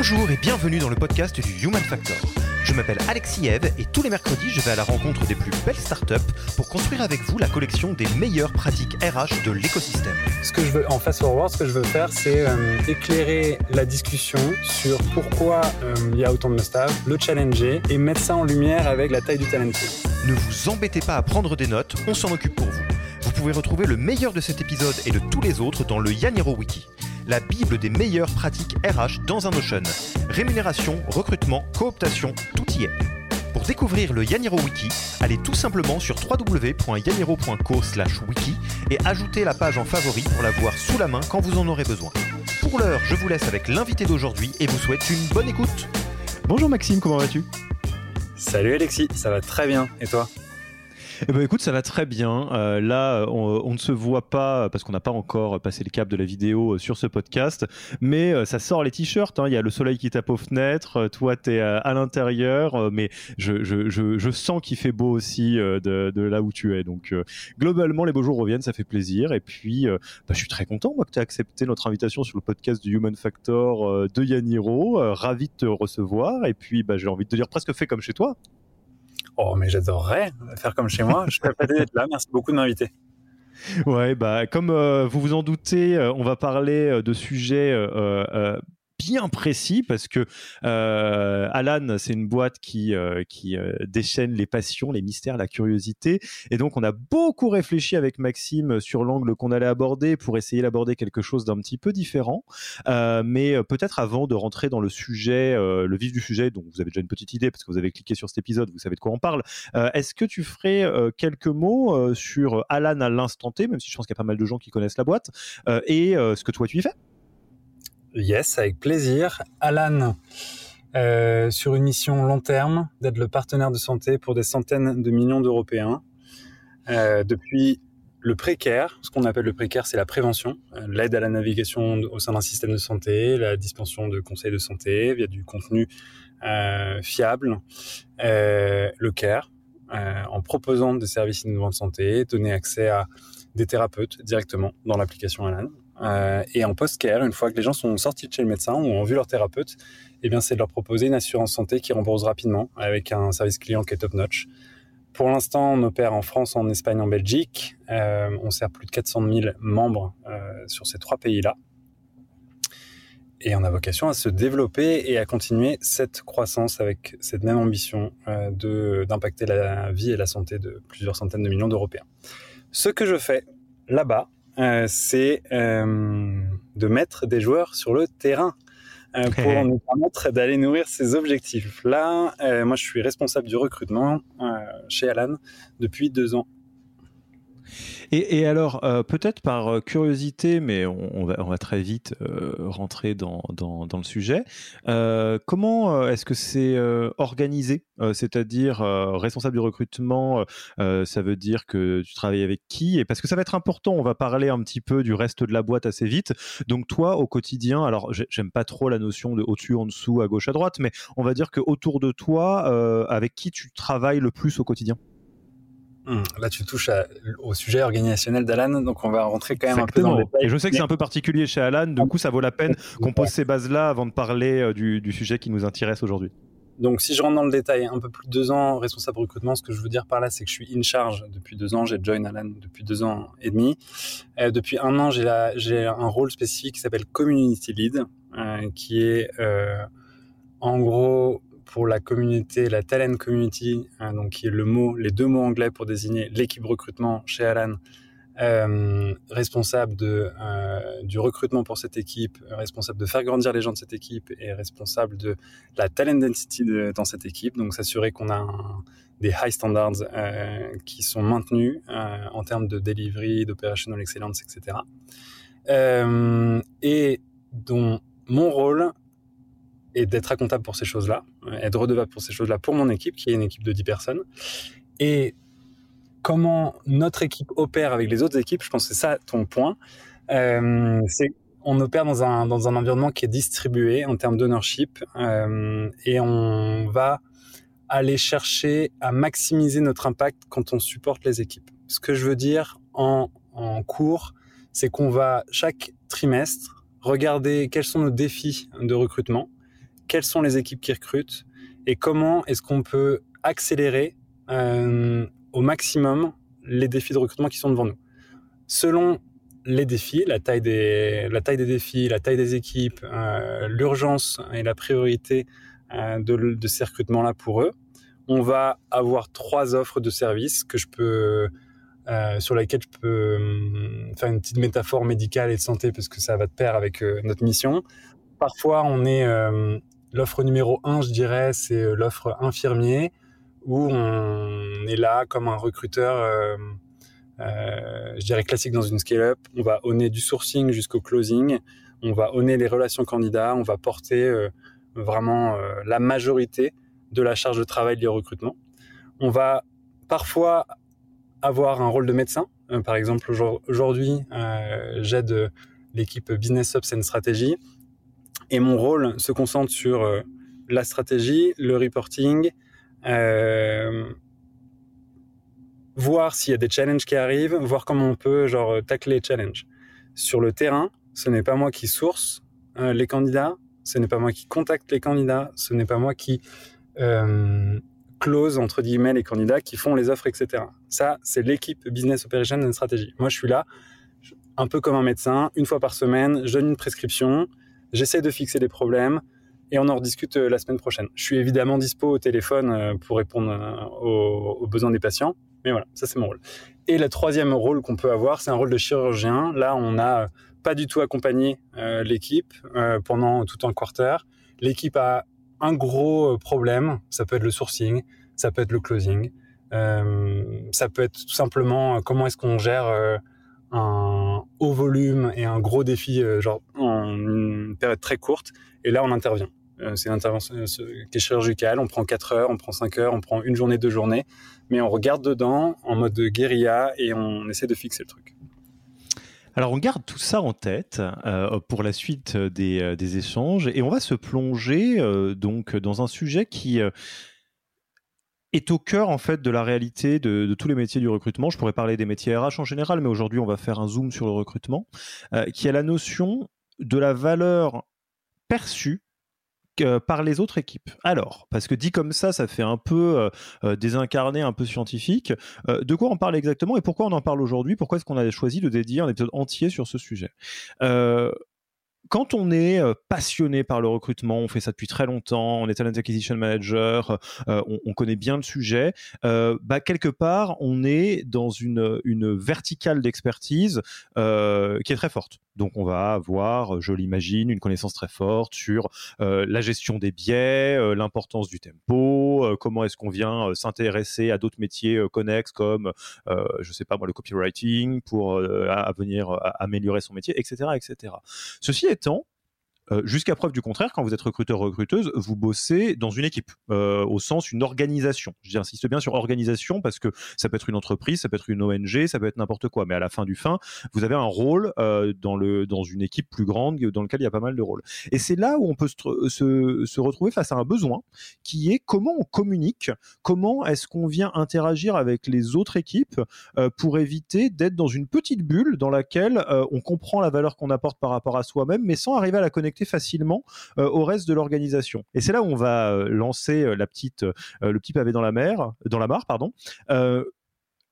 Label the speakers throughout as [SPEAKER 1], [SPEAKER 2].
[SPEAKER 1] Bonjour et bienvenue dans le podcast du Human Factor. Je m'appelle Alexis Eve et tous les mercredis, je vais à la rencontre des plus belles startups pour construire avec vous la collection des meilleures pratiques RH de l'écosystème.
[SPEAKER 2] Ce que je veux en fast forward, ce que je veux faire, c'est euh, éclairer la discussion sur pourquoi euh, il y a autant de staff, le challenger et mettre ça en lumière avec la taille du talent.
[SPEAKER 1] Ne vous embêtez pas à prendre des notes, on s'en occupe pour vous. Vous pouvez retrouver le meilleur de cet épisode et de tous les autres dans le Yaniro Wiki la Bible des meilleures pratiques RH dans un Notion. Rémunération, recrutement, cooptation, tout y est. Pour découvrir le Yaniro Wiki, allez tout simplement sur www.yaniro.co wiki et ajoutez la page en favori pour la voir sous la main quand vous en aurez besoin. Pour l'heure, je vous laisse avec l'invité d'aujourd'hui et vous souhaite une bonne écoute. Bonjour Maxime, comment vas-tu?
[SPEAKER 2] Salut Alexis, ça va très bien. Et toi?
[SPEAKER 1] Eh ben, écoute, ça va très bien. Euh, là, on, ne se voit pas parce qu'on n'a pas encore passé le cap de la vidéo euh, sur ce podcast, mais euh, ça sort les t-shirts. Hein. Il y a le soleil qui tape aux fenêtres. Toi, tu es à, l'intérieur, mais je, je, je, je sens qu'il fait beau aussi de, de, là où tu es. Donc, globalement, les beaux jours reviennent, ça fait plaisir. Et puis, bah, je suis très content, moi, que tu aies accepté notre invitation sur le podcast du Human Factor de Yaniro. ravi de te recevoir. Et puis, bah, j'ai envie de te dire presque fait comme chez toi.
[SPEAKER 2] Oh, mais j'adorerais faire comme chez moi. Je suis pas d'être là. Merci beaucoup de m'inviter.
[SPEAKER 1] Ouais, bah, comme euh, vous vous en doutez, euh, on va parler euh, de sujets bien précis parce que euh, Alan, c'est une boîte qui, euh, qui euh, déchaîne les passions, les mystères, la curiosité. Et donc, on a beaucoup réfléchi avec Maxime sur l'angle qu'on allait aborder pour essayer d'aborder quelque chose d'un petit peu différent. Euh, mais peut-être avant de rentrer dans le sujet, le vif du sujet, dont vous avez déjà une petite idée parce que vous avez cliqué sur cet épisode, vous savez de quoi on parle. Est-ce que tu ferais quelques mots sur Alan à l'instant T, même si je pense qu'il y a pas mal de gens qui connaissent la boîte, et ce que toi tu y fais?
[SPEAKER 2] Yes, avec plaisir. Alan, euh, sur une mission long terme, d'être le partenaire de santé pour des centaines de millions d'Européens. Euh, depuis le précaire, ce qu'on appelle le précaire, c'est la prévention, euh, l'aide à la navigation au sein d'un système de santé, la dispensation de conseils de santé via du contenu fiable, le care, en proposant des services innovants de santé, donner accès à des thérapeutes directement dans l'application Alan. Euh, et en post-care, une fois que les gens sont sortis de chez le médecin ou ont vu leur thérapeute, eh bien, c'est de leur proposer une assurance santé qui rembourse rapidement avec un service client qui est top-notch. Pour l'instant, on opère en France, en Espagne, en Belgique. Euh, on sert plus de 400 000 membres euh, sur ces trois pays-là. Et on a vocation à se développer et à continuer cette croissance avec cette même ambition d'impacter la vie et la santé de plusieurs centaines de millions d'Européens. Ce que je fais là-bas, c'est euh, de mettre des joueurs sur le terrain euh, pour nous permettre d'aller nourrir ces objectifs. Là, moi, je suis responsable du recrutement chez Alan depuis deux ans.
[SPEAKER 1] Et, alors, euh, peut-être par euh, curiosité, mais on, va, très vite euh, rentrer dans, le sujet, comment est-ce que c'est organisé C'est-à-dire, responsable du recrutement, ça veut dire que tu travailles avec qui? Et parce que ça va être important, on va parler un petit peu du reste de la boîte assez vite. Donc toi, au quotidien, alors j'aime pas trop la notion de au-dessus, en dessous, à gauche, à droite, mais on va dire que autour de toi, avec qui tu travailles le plus au quotidien?
[SPEAKER 2] Hmm. Là, tu touches au sujet organisationnel d'Alan, donc on va rentrer quand même un peu dans le détail.
[SPEAKER 1] Et je sais que c'est un peu particulier chez Alan, du coup, ça vaut la peine qu'on pose ces bases-là avant de parler euh, du, sujet qui nous intéresse aujourd'hui.
[SPEAKER 2] Donc, si je rentre dans le détail, un peu plus de deux ans responsable recrutement, ce que je veux dire par là, c'est que je suis in charge depuis deux ans. J'ai join Alan depuis deux ans et demi. Euh, depuis un an, j'ai un rôle spécifique qui s'appelle Community Lead, euh, qui est en gros pour la communauté, la talent community, hein, donc qui est le mot, les deux mots anglais pour désigner l'équipe recrutement chez Alan, euh, responsable euh, du recrutement pour cette équipe, responsable de faire grandir les gens de cette équipe et responsable de la talent density de, dans cette équipe. Donc s'assurer qu'on a des high standards euh, qui sont maintenus en termes de delivery, d'operational excellence, etc. Et dont mon rôle est d'être comptable pour ces choses-là, être redevable pour ces choses-là pour mon équipe, qui est une équipe de 10 personnes. Et comment notre équipe opère avec les autres équipes, je pense que c'est ça ton point. Euh, c'est on opère dans un, dans un environnement qui est distribué en termes d'ownership euh, et on va aller chercher à maximiser notre impact quand on supporte les équipes. Ce que je veux dire en cours, c'est qu'on va chaque trimestre regarder quels sont nos défis de recrutement, quelles sont les équipes qui recrutent et comment est-ce qu'on peut accélérer euh, au maximum les défis de recrutement qui sont devant nous. Selon les défis, la taille des, la taille des défis, la taille des équipes, euh, l'urgence et la priorité euh, de, de, ces recrutements-là pour eux, on va avoir trois offres de services que je peux, sur lesquelles je peux hum, faire une petite métaphore médicale et de santé parce que ça va de pair avec notre mission. Parfois, on est l'offre numéro un, je dirais, c'est l'offre infirmier où on est là comme un recruteur, euh, euh, je dirais classique dans une scale-up. On va honner du sourcing jusqu'au closing. On va honner les relations candidats. On va porter euh, vraiment euh, la majorité de la charge de travail au recrutement. On va parfois avoir un rôle de médecin. Euh, par exemple, aujourd'hui, euh, j'aide l'équipe Business Ops and Strategy. Et mon rôle se concentre sur la stratégie, le reporting, euh, voir s'il y a des challenges qui arrivent, voir comment on peut genre tacler les challenges. Sur le terrain, ce n'est pas moi qui source euh, les candidats, ce n'est pas moi qui contacte les candidats, ce n'est pas moi qui euh, close entre guillemets les candidats qui font les offres, etc. Ça, c'est l'équipe Business Operation and Strategy. Moi, je suis là, un peu comme un médecin, une fois par semaine, je donne une prescription, j'essaie de fixer les problèmes, et on en rediscute euh, la semaine prochaine. Je suis évidemment dispo au téléphone euh, pour répondre euh, aux, besoins des patients, mais voilà, ça c'est mon rôle. Et le troisième rôle qu'on peut avoir, c'est un rôle de chirurgien. Là, on n'a pas du tout accompagné l'équipe pendant tout un quarter. L'équipe a un gros problème, ça peut être le sourcing, ça peut être le closing, ça peut être tout simplement comment est-ce qu'on gère un haut volume et un gros défi genre en période très courte. Et là, on intervient. Euh, c'est une intervention euh, qui est chirurgicale. On prend 4 heures, on prend 5 heures, on prend une journée, deux journées. Mais on regarde dedans en mode de guérilla et on essaie de fixer le truc.
[SPEAKER 1] Alors on garde tout ça en tête euh, pour la suite des, des, échanges et on va se plonger donc dans un sujet qui est au cœur en fait de la réalité de, de, tous les métiers du recrutement. Je pourrais parler des métiers RH en général, mais aujourd'hui on va faire un zoom sur le recrutement, qui est la notion de la valeur perçue par les autres équipes. Alors, parce que dit comme ça, ça fait un peu euh, désincarné, un peu scientifique. Euh, de quoi on parle exactement et pourquoi on en parle aujourd'hui? Pourquoi est-ce qu'on a choisi de dédier un épisode entier sur ce sujet? Euh, quand on est passionné par le recrutement, on fait ça depuis très longtemps, on est talent acquisition manager, euh, on, on, connaît bien le sujet, euh, bah quelque part on est dans une, une verticale d'expertise euh, qui est très forte. Donc on va avoir, je l'imagine, une connaissance très forte sur la gestion des biais, l'importance du tempo, comment est-ce qu'on vient s'intéresser à d'autres métiers connexes comme, je sais pas moi, le copywriting pour venir améliorer son métier, etc., etc. Ceci étant, euh, jusqu'à preuve du contraire, quand vous êtes recruteur recruteuse, vous bossez dans une équipe, euh, au sens une organisation. J'insiste bien sur organisation parce que ça peut être une entreprise, ça peut être une ONG, ça peut être n'importe quoi. Mais à la fin du fin, vous avez un rôle euh, dans le dans une équipe plus grande dans lequel il y a pas mal de rôles. Et c'est là où on peut se, se, se, retrouver face à un besoin qui est comment on communique, comment est-ce qu'on vient interagir avec les autres équipes pour éviter d'être dans une petite bulle dans laquelle on comprend la valeur qu'on apporte par rapport à soi-même, mais sans arriver à la connecter facilement euh, au reste de l'organisation. Et c'est là où on va euh, lancer euh, la petite, le petit pavé dans la mer, dans la mare, pardon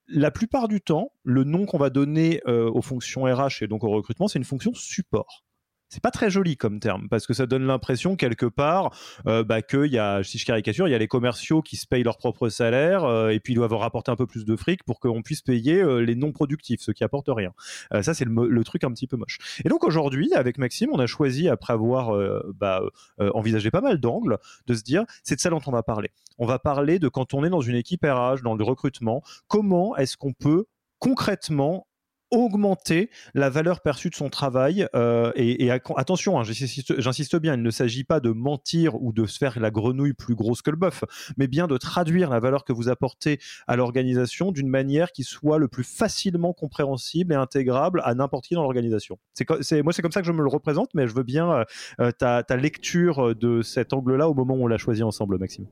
[SPEAKER 1] la plupart du temps, le nom qu'on va donner aux fonctions RH et donc au recrutement, c'est une fonction support. C'est pas très joli comme terme parce que ça donne l'impression quelque part euh, bah, qu'il y a, si je caricature, il y a les commerciaux qui se payent leur propre salaire euh, et puis ils doivent rapporter un peu plus de fric pour qu'on puisse payer euh, les non productifs, ceux qui apportent rien. Euh, ça c'est le, le, truc un petit peu moche. Et donc aujourd'hui, avec Maxime, on a choisi après avoir bah, envisagé pas mal d'angles de se dire c'est de ça dont on va parler. On va parler de quand on est dans une équipe RH, dans le recrutement, comment est-ce qu'on peut concrètement augmenter la valeur perçue de son travail. Euh, et, attention, hein, j'insiste bien, il ne s'agit pas de mentir ou de se faire la grenouille plus grosse que le bœuf, mais bien de traduire la valeur que vous apportez à l'organisation d'une manière qui soit le plus facilement compréhensible et intégrable à n'importe qui dans l'organisation. Moi, c'est comme ça que je me le représente, mais je veux bien euh, euh, ta, lecture de cet angle-là au moment où on l'a choisi ensemble, Maxime.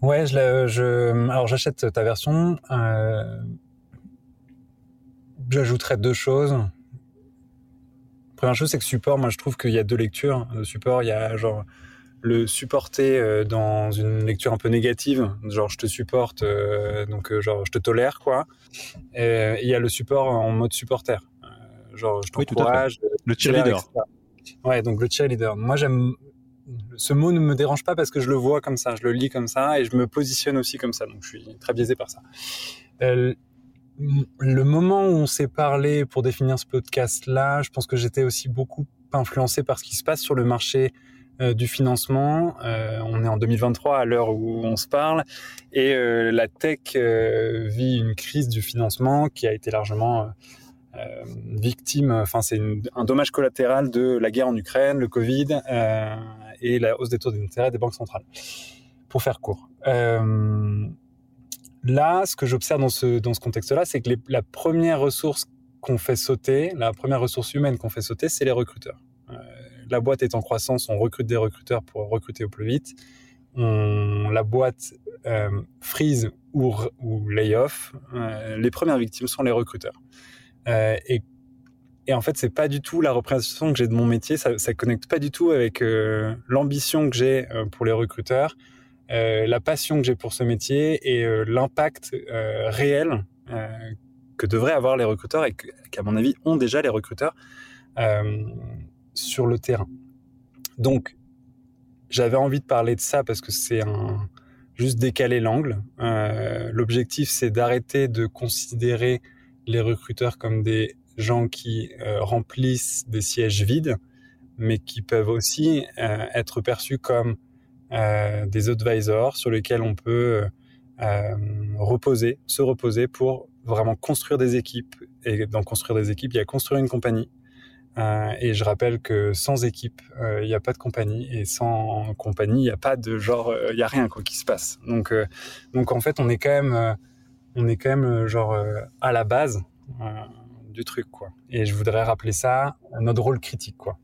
[SPEAKER 2] Ouais, alors j'achète ta version. J'ajouterais deux choses. Première chose, c'est que support, moi je trouve qu'il y a deux lectures. Le support, il y a genre le supporter euh, dans une lecture un peu négative, genre je te supporte, euh, donc euh, genre je te tolère quoi. Et il y a le support en mode supporter, genre je t'encourage.
[SPEAKER 1] Oui, le cheerleader.
[SPEAKER 2] Ouais, donc le cheerleader. Moi j'aime ce mot ne me dérange pas parce que je le vois comme ça, je le lis comme ça et je me positionne aussi comme ça, donc je suis très biaisé par ça. Euh, le moment où on s'est parlé pour définir ce podcast-là, je pense que j'étais aussi beaucoup influencé par ce qui se passe sur le marché euh, du financement. Euh, on est en 2023 à l'heure où on se parle et euh, la tech vit une crise du financement qui a été largement victime. Enfin, c'est un dommage collatéral de la guerre en Ukraine, le Covid et la hausse des taux d'intérêt des banques centrales. Pour faire court. Là, ce que j'observe dans ce, dans ce contexte-là, c'est que la première ressource qu'on fait sauter, la première ressource humaine qu'on fait sauter, c'est les recruteurs. Euh, la boîte est en croissance, on recrute des recruteurs pour recruter au plus vite. La boîte euh, freeze ou, ou lay-off. Euh, les premières victimes sont les recruteurs. Euh, et, en fait, c'est pas du tout la représentation que j'ai de mon métier. Ça, ça connecte pas du tout avec l'ambition que j'ai pour les recruteurs euh, la passion que j'ai pour ce métier et euh, l'impact euh, réel que devraient avoir les recruteurs et qu'à mon avis ont déjà les recruteurs sur le terrain. Donc, j'avais envie de parler de ça parce que c'est un juste décaler l'angle. L'objectif, c'est d'arrêter de considérer les recruteurs comme des gens qui remplissent des sièges vides, mais qui peuvent aussi être perçus comme des advisors sur lesquels on peut euh, reposer, se reposer pour vraiment construire des équipes. Et dans construire des équipes, il y a construire une compagnie. Euh, et je rappelle que sans équipe, il n'y a pas de compagnie, et sans compagnie, il n'y a pas de genre, il n'y a rien quoi qui se passe. Donc, donc en fait, on est quand même, on est quand même genre à la base du truc quoi. Et je voudrais rappeler ça notre rôle critique quoi.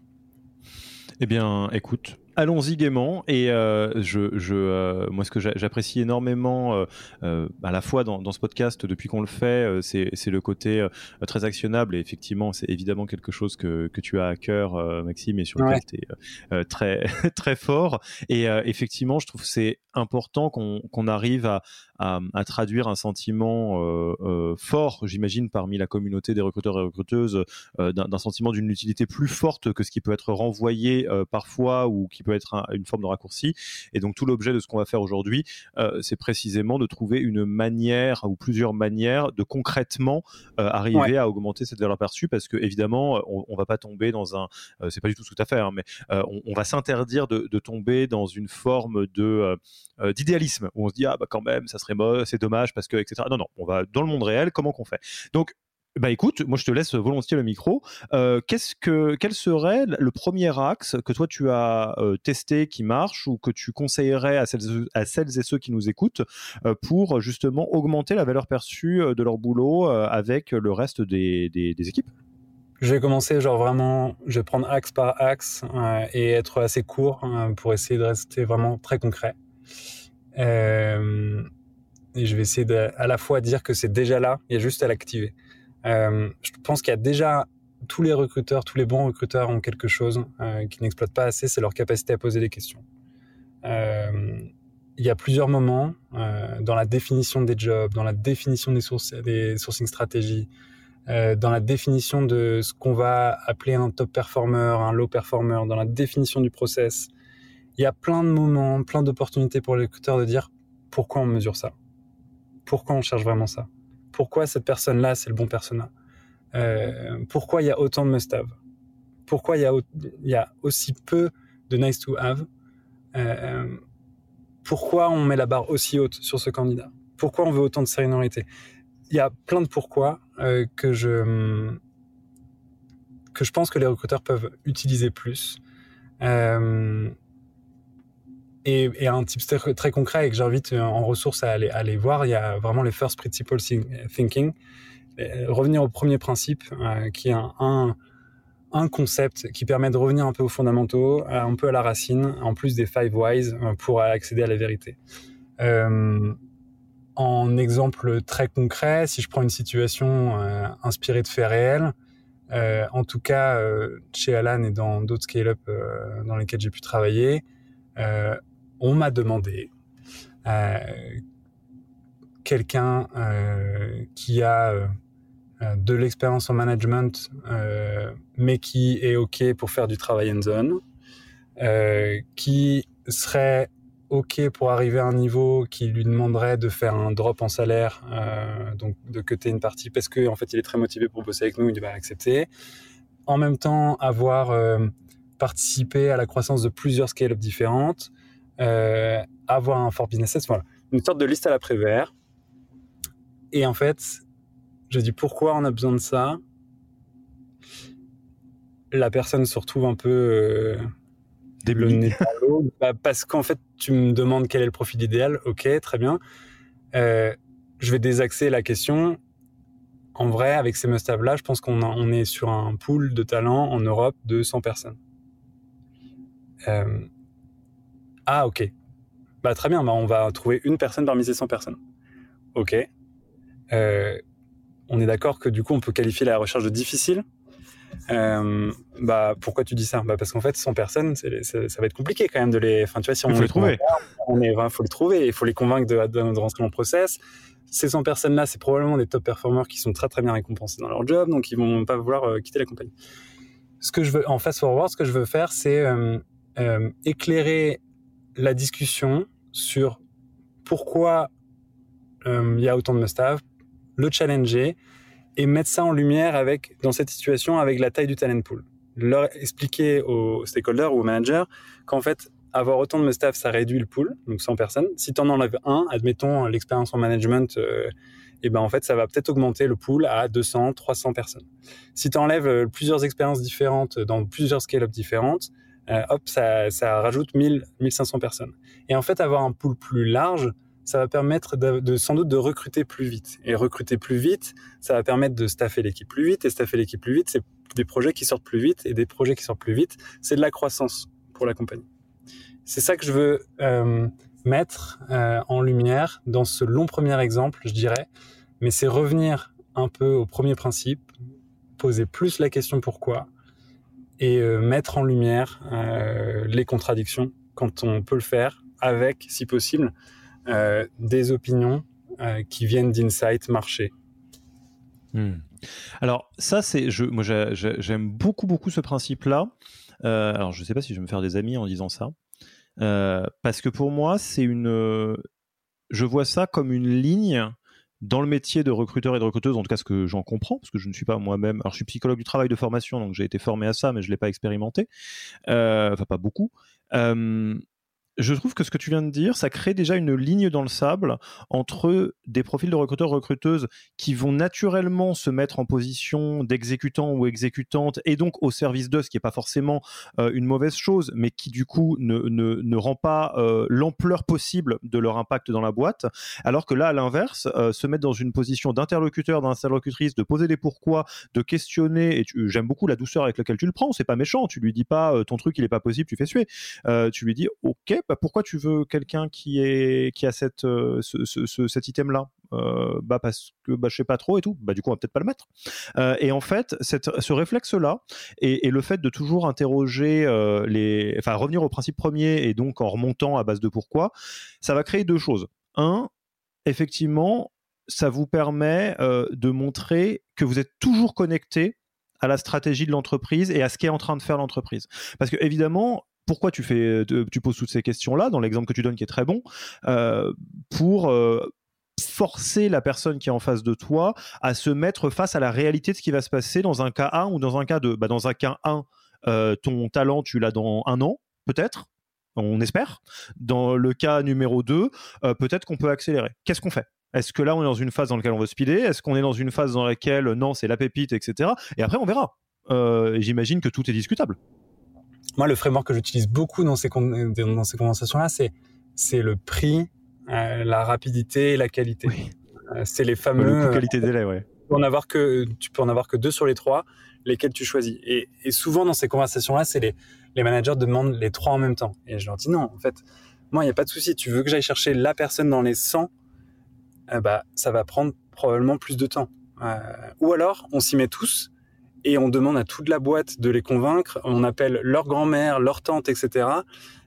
[SPEAKER 1] Eh bien, écoute, allons-y gaiement. Et euh, je, je euh, moi, ce que j'apprécie énormément, euh, euh, à la fois dans, dans, ce podcast depuis qu'on le fait, euh, c'est le côté euh, très actionnable. Et effectivement, c'est évidemment quelque chose que, que tu as à cœur, Maxime, et sur lequel tu es très très fort. Et effectivement, je trouve c'est important qu'on qu'on arrive à, à, à, traduire un sentiment fort, j'imagine, parmi la communauté des recruteurs et recruteuses, d'un sentiment d'une utilité plus forte que ce qui peut être renvoyé parfois ou qui peut être une forme de raccourci. Et donc tout l'objet de ce qu'on va faire aujourd'hui, euh, c'est précisément de trouver une manière ou plusieurs manières de concrètement euh, arriver ouais. à augmenter cette valeur perçue, parce que évidemment, on, on va pas tomber dans un, euh, c'est pas du tout tu as fait, hein, mais euh, on, on, va s'interdire de, de, tomber dans une forme de euh, d'idéalisme où on se dit ah bah quand même ça serait c'est dommage parce que etc. Non non, on va dans le monde réel, comment qu'on fait? Donc bah écoute, moi je te laisse volontiers le micro. Euh, qu'est-ce que, quel serait le premier axe que toi tu as euh, testé qui marche ou que tu conseillerais à celles, à celles et ceux qui nous écoutent euh, pour justement augmenter la valeur perçue de leur boulot avec le reste des, des, équipes?
[SPEAKER 2] Je vais commencer genre vraiment, je vais prendre axe par axe et être assez court pour essayer de rester vraiment très concret. Et je vais essayer à la fois dire que c'est déjà là, il y a juste à l'activer. Euh, je pense qu'il y a déjà tous les recruteurs, tous les bons recruteurs ont quelque chose euh, qui n'exploitent pas assez, c'est leur capacité à poser des questions. Euh, il y a plusieurs moments euh, dans la définition des jobs, dans la définition des, des sourcing stratégies, dans la définition de ce qu'on va appeler un top performer, un low performer, dans la définition du process. Il y a plein de moments, plein d'opportunités pour l'écouteur de dire pourquoi on mesure ça, pourquoi on cherche vraiment ça, pourquoi cette personne-là c'est le bon persona, euh, pourquoi il y a autant de must-have, pourquoi il y, a, aussi peu de nice to have, euh, pourquoi on met la barre aussi haute sur ce candidat, pourquoi on veut autant de seniorité il y a plein de pourquoi euh, que je que je pense que les recruteurs peuvent utiliser plus. Et, un type très, concret et que j'invite euh, en ressources à aller, voir, il y a vraiment les first principles thinking. revenir au premier principe, qui est un, concept qui permet de revenir un peu aux fondamentaux, un peu à la racine, en plus des five whys pour accéder à la vérité. Euh, en exemple très concret, si je prends une situation euh, inspirée de faits réels, euh, en tout cas euh, chez Alan et dans d'autres scale-up dans lesquels j'ai pu travailler, on m'a demandé quelqu'un qui a de l'expérience en management, mais qui est OK pour faire du travail en zone, qui serait OK pour arriver à un niveau qui lui demanderait de faire un drop en salaire, euh, donc de cuter une partie parce qu'en en fait il est très motivé pour bosser avec nous, il va accepter. En même temps, avoir euh, participé à la croissance de plusieurs scale-up différentes, euh, avoir un fort business sense, voilà, une sorte de liste à la vert Et en fait, je dis pourquoi on a besoin de ça? La personne se retrouve un peu
[SPEAKER 1] le
[SPEAKER 2] bah, Parce qu'en fait, tu me demandes quel est le profil idéal. Ok, très bien. Euh, je vais désaxer la question. En vrai, avec ces must là je pense qu'on on est sur un pool de talents en Europe de 100 personnes. Euh, ah, ok. Bah, très bien, bah, on va trouver une personne parmi ces 100 personnes. Ok. Euh, on est d'accord que du coup, on peut qualifier la recherche de difficile euh, bah, pourquoi tu dis ça? Bah, Parce qu'en fait, 100 personnes, ça, va être compliqué quand même de les. Enfin, tu vois, si on
[SPEAKER 1] faut les trouver.
[SPEAKER 2] On est, faut les trouver, il faut les convaincre de, de, rentrer dans le process. Ces 100 personnes-là, c'est probablement des top performers qui sont très très bien récompensés dans leur job, donc ils vont pas vouloir euh, quitter la compagnie. Ce que je veux, en fast forward, ce que je veux faire, c'est euh éclairer la discussion sur pourquoi euh, il y a autant de must-have, le challenger, et mettre ça en lumière avec, dans cette situation avec la taille du talent pool. Leur expliquer aux stakeholders ou aux managers qu'en fait, avoir autant de staff, ça réduit le pool, donc 100 personnes. Si tu en enlèves un, admettons l'expérience en management, euh, et ben en fait, ça va peut-être augmenter le pool à 200, 300 personnes. Si tu enlèves euh, plusieurs expériences différentes dans plusieurs scale-up différentes, euh, hop, ça, ça rajoute 1000, 1500 personnes. Et en fait, avoir un pool plus large, ça va permettre de, sans doute de recruter plus vite. Et recruter plus vite, ça va permettre de staffer l'équipe plus vite. Et staffer l'équipe plus vite, c'est des projets qui sortent plus vite. Et des projets qui sortent plus vite, c'est de la croissance pour la compagnie. C'est ça que je veux euh, mettre euh, en lumière dans ce long premier exemple, je dirais. Mais c'est revenir un peu au premier principe, poser plus la question pourquoi et euh, mettre en lumière les contradictions quand on peut le faire avec, si possible, euh, des opinions euh, qui viennent d'insight marché.
[SPEAKER 1] Hmm. Alors ça, c'est, moi j'aime beaucoup beaucoup ce principe-là. Euh, alors je ne sais pas si je vais me faire des amis en disant ça, parce que pour moi c'est une, je vois ça comme une ligne dans le métier de recruteur et de recruteuse, en tout cas ce que j'en comprends, parce que je ne suis pas moi-même. Alors je suis psychologue du travail de formation, donc j'ai été formé à ça, mais je l'ai pas expérimenté, enfin pas beaucoup je trouve que ce que tu viens de dire, ça crée déjà une ligne dans le sable entre des profils de recruteurs recruteuses qui vont naturellement se mettre en position d'exécutant ou exécutante et donc au service d'eux, ce qui n'est pas forcément euh, une mauvaise chose, mais qui du coup ne, ne, ne rend pas euh, l'ampleur possible de leur impact dans la boîte. Alors que là, à l'inverse, euh, se mettre dans une position d'interlocuteur, d'interlocutrice, de poser des pourquoi, de questionner, et j'aime beaucoup la douceur avec laquelle tu le prends, c'est pas méchant, tu lui dis pas ton truc il est pas possible, tu fais suer. tu lui dis ok, bah, pourquoi tu veux quelqu'un qui qui a cette euh, ce, cet item là euh, bah parce que bah je sais pas trop et tout. Bah du coup on va peut-être pas le mettre. Euh, et en fait cette, ce réflexe là et, et, le fait de toujours interroger les enfin revenir au principe premier et donc en remontant à base de pourquoi ça va créer deux choses. Un effectivement ça vous permet de montrer que vous êtes toujours connecté à la stratégie de l'entreprise et à ce qu'est en train de faire l'entreprise. Parce que évidemment, pourquoi tu fais, tu poses toutes ces questions-là dans l'exemple que tu donnes qui est très bon pour forcer la personne qui est en face de toi à se mettre face à la réalité de ce qui va se passer dans un cas 1 ou dans un cas 2. Bah, dans un cas 1, euh, ton talent, tu l'as dans un an, peut-être, on espère. Dans le cas numéro 2, euh, peut-être qu'on peut accélérer. Qu'est-ce qu'on fait? Est-ce que là, on est dans une phase dans laquelle on veut speeder? Est-ce qu'on est dans une phase dans laquelle, non, c'est la pépite, etc. Et après, on verra. Euh, j'imagine que tout est discutable.
[SPEAKER 2] Moi, le framework que j'utilise beaucoup dans ces, dans ces conversations-là, c'est, c'est le prix euh, la rapidité et la qualité. Euh, c'est les fameux.
[SPEAKER 1] qualité délai, ouais.
[SPEAKER 2] Tu peux en avoir que tu peux en avoir que deux sur les trois, lesquels tu choisis. Et, souvent dans ces conversations-là, c'est les, les managers demandent les trois en même temps. Et je leur dis non, en fait, moi il n'y a pas de souci. Tu veux que j'aille chercher la personne dans les 100, euh, bah ça va prendre probablement plus de temps. ou alors on s'y met tous et on demande à toute la boîte de les convaincre. On appelle leur grand-mère, leur tante, etc.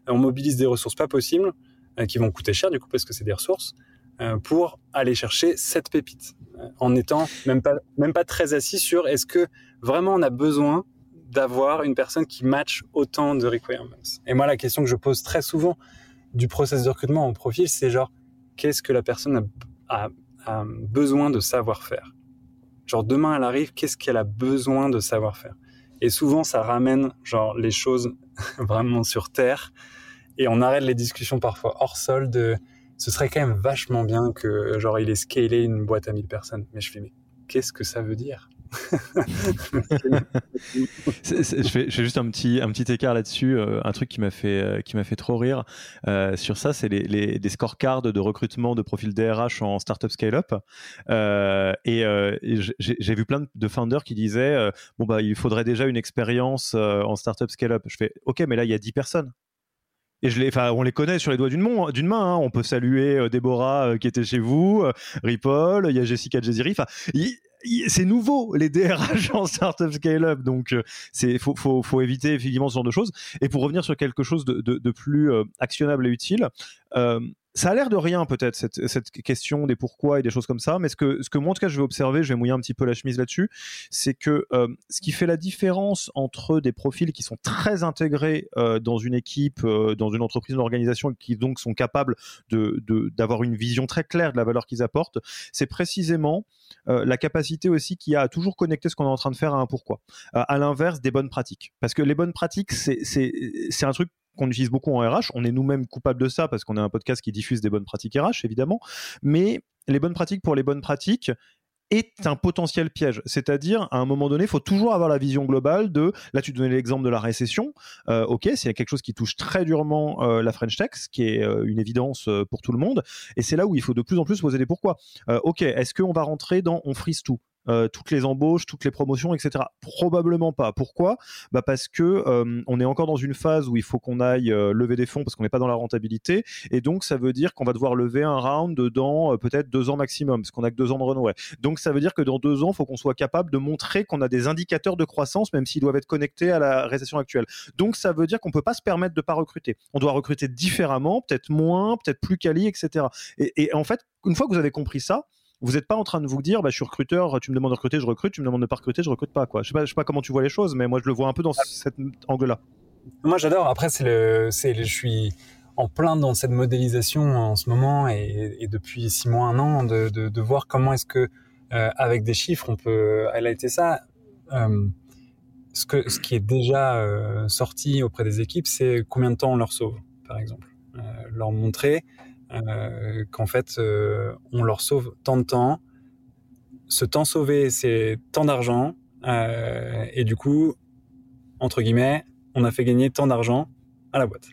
[SPEAKER 2] On mobilise des ressources pas possibles. Euh, qui vont coûter cher du coup parce que c'est des ressources, euh, pour aller chercher cette pépite, euh, en étant même pas, même pas très assis sur est-ce que vraiment on a besoin d'avoir une personne qui match autant de requirements? Et moi, la question que je pose très souvent du process de recrutement en profil, c'est genre, qu'est-ce que la personne a, a, besoin de savoir faire? Genre, demain, elle arrive, qu'est-ce qu'elle a besoin de savoir faire? Et souvent, ça ramène, genre, les choses vraiment sur terre. Et on arrête les discussions parfois hors sol de ce serait quand même vachement bien que genre il ait scalé une boîte à 1000 personnes. Mais je fais mais qu'est-ce que ça veut dire?
[SPEAKER 1] je, fais, juste un petit, un petit écart là-dessus. Euh, un truc qui m'a fait, euh, fait trop rire euh, sur ça, c'est les, les, des scorecards de recrutement de profil DRH en startup scale-up. et, j'ai vu plein de founders qui disaient bon bah il faudrait déjà une expérience en startup scale-up. Je fais ok, mais là il y a 10 personnes. Et je on les connaît sur les doigts d'une main. D'une main, hein. on peut saluer Déborah qui était chez vous, euh, il y a Jessica Jeziri. C'est nouveau les DRH en startup scale-up, donc c'est faut, faut, faut éviter effectivement ce genre de choses. Et pour revenir sur quelque chose de, de, de plus actionnable et utile, euh, ça a l'air de rien peut-être cette, cette, question des pourquoi et des choses comme ça, mais ce que, ce que moi en tout cas je vais observer, je vais mouiller un petit peu la chemise là-dessus, c'est que euh, ce qui fait la différence entre des profils qui sont très intégrés euh, dans une équipe, euh, dans une entreprise, une organisation, et qui donc sont capables de, d'avoir une vision très claire de la valeur qu'ils apportent, c'est précisément la capacité aussi qu'il y a à toujours connecter ce qu'on est en train de faire à un pourquoi. à l'inverse des bonnes pratiques, parce que les bonnes pratiques c'est un truc qu'on utilise beaucoup en RH. On est nous-mêmes coupables de ça parce qu'on est un podcast qui diffuse des bonnes pratiques RH, évidemment. Mais les bonnes pratiques pour les bonnes pratiques, est un potentiel piège. C'est-à-dire, à un moment donné, il faut toujours avoir la vision globale de, là tu donnais l'exemple de la récession, euh, ok, c'est quelque chose qui touche très durement euh, la French Tech, qui est euh, une évidence pour tout le monde, et c'est là où il faut de plus en plus poser des pourquoi. ok, est-ce qu'on va rentrer dans on freeze tout? Euh, toutes les embauches, toutes les promotions, etc. Probablement pas. Pourquoi? Bah Parce que euh, on est encore dans une phase où il faut qu'on aille euh, lever des fonds parce qu'on n'est pas dans la rentabilité, et donc ça veut dire qu'on va devoir lever un round dans peut-être deux ans maximum, parce qu'on a que deux ans de renouveau. Donc ça veut dire que dans deux ans, il faut qu'on soit capable de montrer qu'on a des indicateurs de croissance, même s'ils doivent être connectés à la récession actuelle. Donc ça veut dire qu'on peut pas se permettre de pas recruter. On doit recruter différemment, peut-être moins, peut-être plus quali, etc. Et, et en fait, une fois que vous avez compris ça, vous n'êtes pas en train de vous dire, bah, je suis recruteur, tu me demandes de recruter, je recrute, tu me demandes de pas recruter, je recrute pas, quoi. Je sais pas, je sais pas comment tu vois les choses, mais moi, je le vois un peu dans cet angle-là.
[SPEAKER 2] Moi, j'adore. Après, c'est le, je suis en plein dans cette modélisation en ce moment et, depuis six mois, un an, de, de, de voir comment est-ce que, euh, avec des chiffres, on peut highlighter ça. Euh, ce, que, ce qui est déjà euh, sorti auprès des équipes, c'est combien de temps on leur sauve, par exemple. Euh, leur montrer euh, qu'en fait, euh, on leur sauve tant de temps. Ce temps sauvé, c'est tant d'argent. Euh, et du coup, entre guillemets, on a fait gagner tant d'argent à la boîte.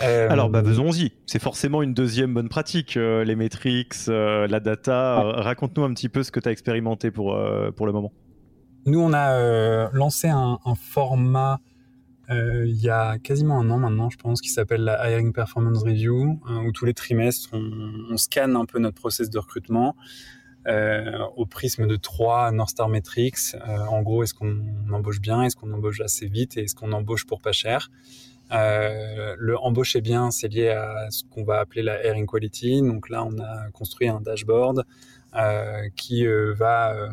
[SPEAKER 1] Alors, bah, faisons-y. C'est forcément une deuxième bonne pratique, les métriques, la data. Raconte-nous un petit peu ce que tu as expérimenté pour, pour le moment.
[SPEAKER 2] Nous, on a lancé un, un format euh, il y a quasiment un an maintenant, je pense, qui s'appelle la Hiring Performance Review, hein, où tous les trimestres, on, scanne un peu notre process de recrutement euh, au prisme de trois North Star Metrics. Euh, en gros, est-ce qu'on embauche bien, est-ce qu'on embauche assez vite et est-ce qu'on embauche pour pas cher? Le embaucher bien, c'est lié à ce qu'on va appeler la airing quality. Donc là, on a construit un dashboard qui va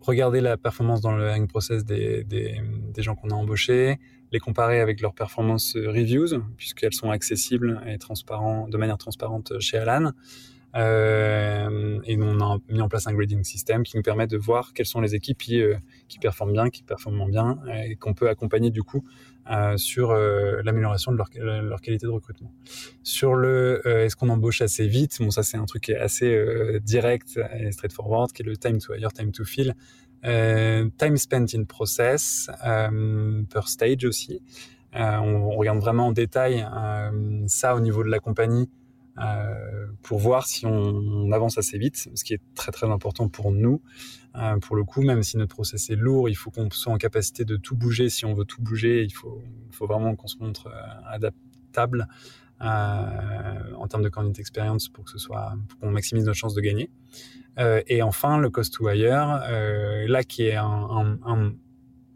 [SPEAKER 2] regarder la performance dans le hiring process des gens qu'on a embauchés, les comparer avec leurs performance reviews, puisqu'elles sont accessibles et transparentes, de manière transparente chez Alan. Euh, et on a mis en place un grading system qui nous permet de voir quelles sont les équipes qui, euh, qui performent bien, qui performent moins bien, et qu'on peut accompagner du coup euh, sur euh, l'amélioration de leur, qualité de recrutement. Sur le euh, est-ce qu'on embauche assez vite, bon ça c'est un truc qui est assez direct et straightforward, qui est le time to hire, time to fill. Euh, time spent in process, euh, per stage aussi. Euh, on, regarde vraiment en détail ça au niveau de la compagnie pour voir si on, avance assez vite, ce qui est très très important pour nous. pour le coup, même si notre process est lourd, il faut qu'on soit en capacité de tout bouger. Si on veut tout bouger, il faut, il faut vraiment qu'on se montre adaptable en termes de candidate experience pour que ce soit, pour qu'on maximise nos chances de gagner. Euh, et enfin, le cost to hire, euh, là qui est un,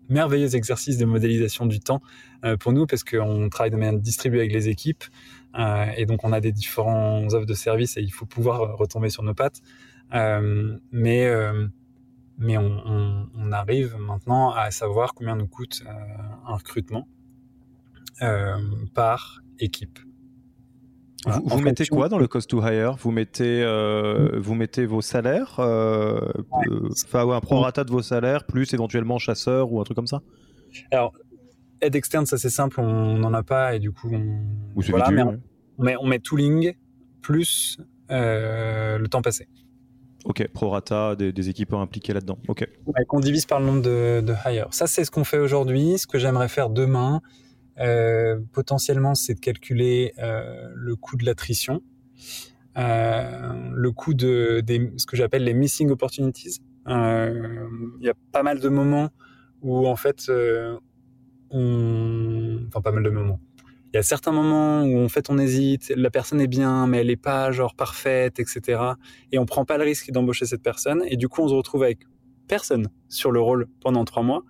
[SPEAKER 2] merveilleux exercice de modélisation du temps euh, pour nous parce qu'on travaille de manière distribuée avec les équipes et donc on a des différents offres de services et il faut pouvoir retomber sur nos pattes. Mais mais on, arrive maintenant à savoir combien nous coûte un recrutement par équipe.
[SPEAKER 1] Vous, vous mettez quoi dans le cost to hire? Vous mettez, euh, vous mettez vos salaires, euh, enfin ouais, un prorata de vos salaires, plus éventuellement chasseur ou un truc comme ça?
[SPEAKER 2] Alors, aide externe, ça c'est simple, on n'en a pas et du coup, on,
[SPEAKER 1] voilà, mais
[SPEAKER 2] on, on, met, on met tooling plus euh, le temps passé.
[SPEAKER 1] Ok, prorata des, des équipes impliquées là-dedans. Ok.
[SPEAKER 2] Ouais, qu'on divise par le nombre de, de hires. Ça, c'est ce qu'on fait aujourd'hui. Ce que j'aimerais faire demain, euh, potentiellement, c'est de calculer euh, le coût de l'attrition, euh, le coût de ce que j'appelle les missing opportunities. Il y a pas mal de moments où en fait, on, enfin pas mal de moments. Il y a certains moments où en fait on hésite, la personne est bien, mais elle est pas genre parfaite, etc. Et on prend pas le risque d'embaucher cette personne, et du coup on se retrouve avec personne sur le rôle pendant trois mois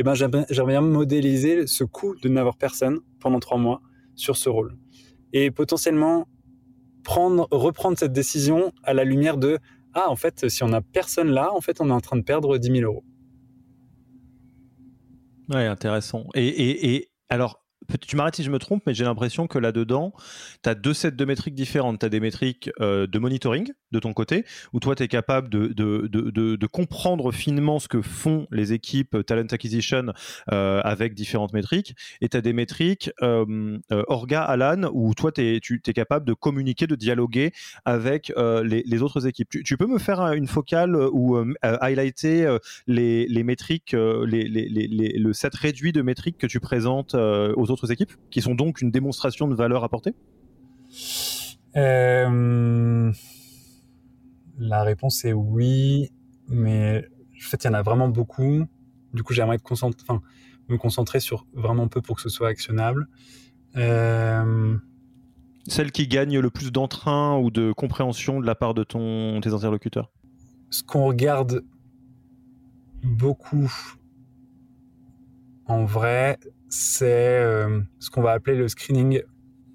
[SPEAKER 2] eh ben, j'aimerais bien modéliser ce coût de n'avoir personne pendant trois mois sur ce rôle. Et potentiellement prendre, reprendre cette décision à la lumière de ah, en fait, si on n'a personne là, en fait, on est en train de perdre 10 000 euros.
[SPEAKER 1] Ouais, intéressant. Et, et, et alors, tu m'arrêtes si je me trompe, mais j'ai l'impression que là-dedans, tu as deux sets de métriques différentes. Tu as des métriques euh, de monitoring de ton côté, où toi, tu es capable de, de, de, comprendre finement ce que font les équipes Talent Acquisition euh, avec différentes métriques. Et tu as des métriques euh, euh, Orga, Alan, où toi, es, tu es capable de communiquer, de dialoguer avec euh, les, les, autres équipes. Tu, peux me faire une focale ou euh, highlighter les, les métriques, les, le set réduit de métriques que tu présentes aux autres équipes, qui sont donc une démonstration de valeur apportée?
[SPEAKER 2] Euh, La réponse est oui, mais en fait, il y en a vraiment beaucoup. Du coup, j'aimerais enfin, me concentrer sur vraiment peu pour que ce soit actionnable. Euh...
[SPEAKER 1] Celle qui gagne le plus d'entrain ou de compréhension de la part de ton, tes interlocuteurs?
[SPEAKER 2] Ce qu'on regarde beaucoup en vrai, c'est euh, ce qu'on va appeler le screening,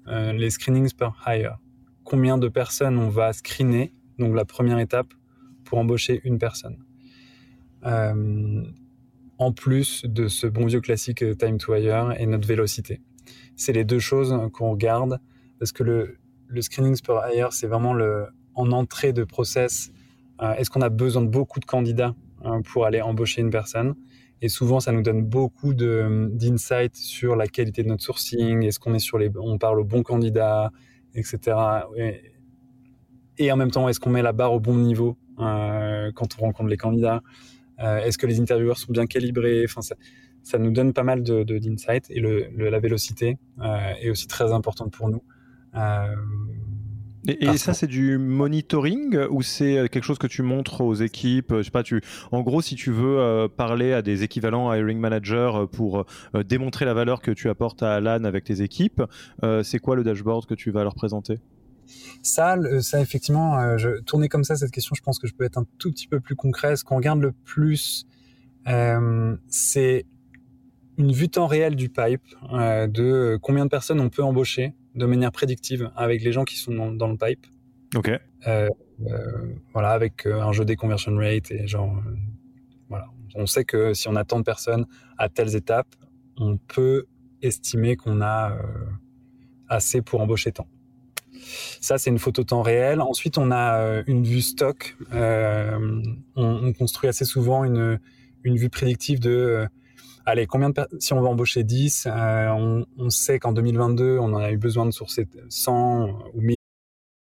[SPEAKER 2] euh, les screenings per hire. Combien de personnes on va screener, donc la première étape, pour embaucher une personne. Euh, en plus de ce bon vieux classique time to hire et notre vélocité. C'est les deux choses qu'on regarde parce que le, le screening per hire, c'est vraiment le, en entrée de process. Est-ce qu'on a besoin de beaucoup de candidats pour aller embaucher une personne? Et souvent, ça nous donne beaucoup d'insights sur la qualité de notre sourcing, est-ce qu'on est sur les, on parle aux bons candidats, etc. Et, et en même temps, est-ce qu'on met la barre au bon niveau euh, quand on rencontre les candidats euh, Est-ce que les intervieweurs sont bien calibrés? Enfin, ça, nous donne pas mal de d'insights et le, le, la vélocité euh, est aussi très importante pour nous. Euh,
[SPEAKER 1] et, et ça, c'est du monitoring ou c'est quelque chose que tu montres aux équipes Je sais pas, tu, en gros, si tu veux euh, parler à des équivalents hiring managers pour euh, démontrer la valeur que tu apportes à Alan avec tes équipes, euh, c'est quoi le dashboard que tu vas leur présenter?
[SPEAKER 2] Ça, ça effectivement, je tournais comme ça cette question. Je pense que je peux être un tout petit peu plus concret. Ce qu'on regarde le plus, c'est une vue temps réel du pipe, de combien de personnes on peut embaucher de manière prédictive avec les gens qui sont dans, le pipe.
[SPEAKER 1] Ok.
[SPEAKER 2] voilà, avec un jeu des conversion rate et genre, voilà. On sait que si on a tant de personnes à telles étapes, on peut estimer qu'on a assez pour embaucher tant. Ça, c'est une photo temps réel. Ensuite, on a euh, une vue stock. Euh, on, construit assez souvent une, une vue prédictive de euh, allez, combien de si on va embaucher 10, on, on, sait qu'en 2022, on en a eu besoin de sourcer 100 ou 1000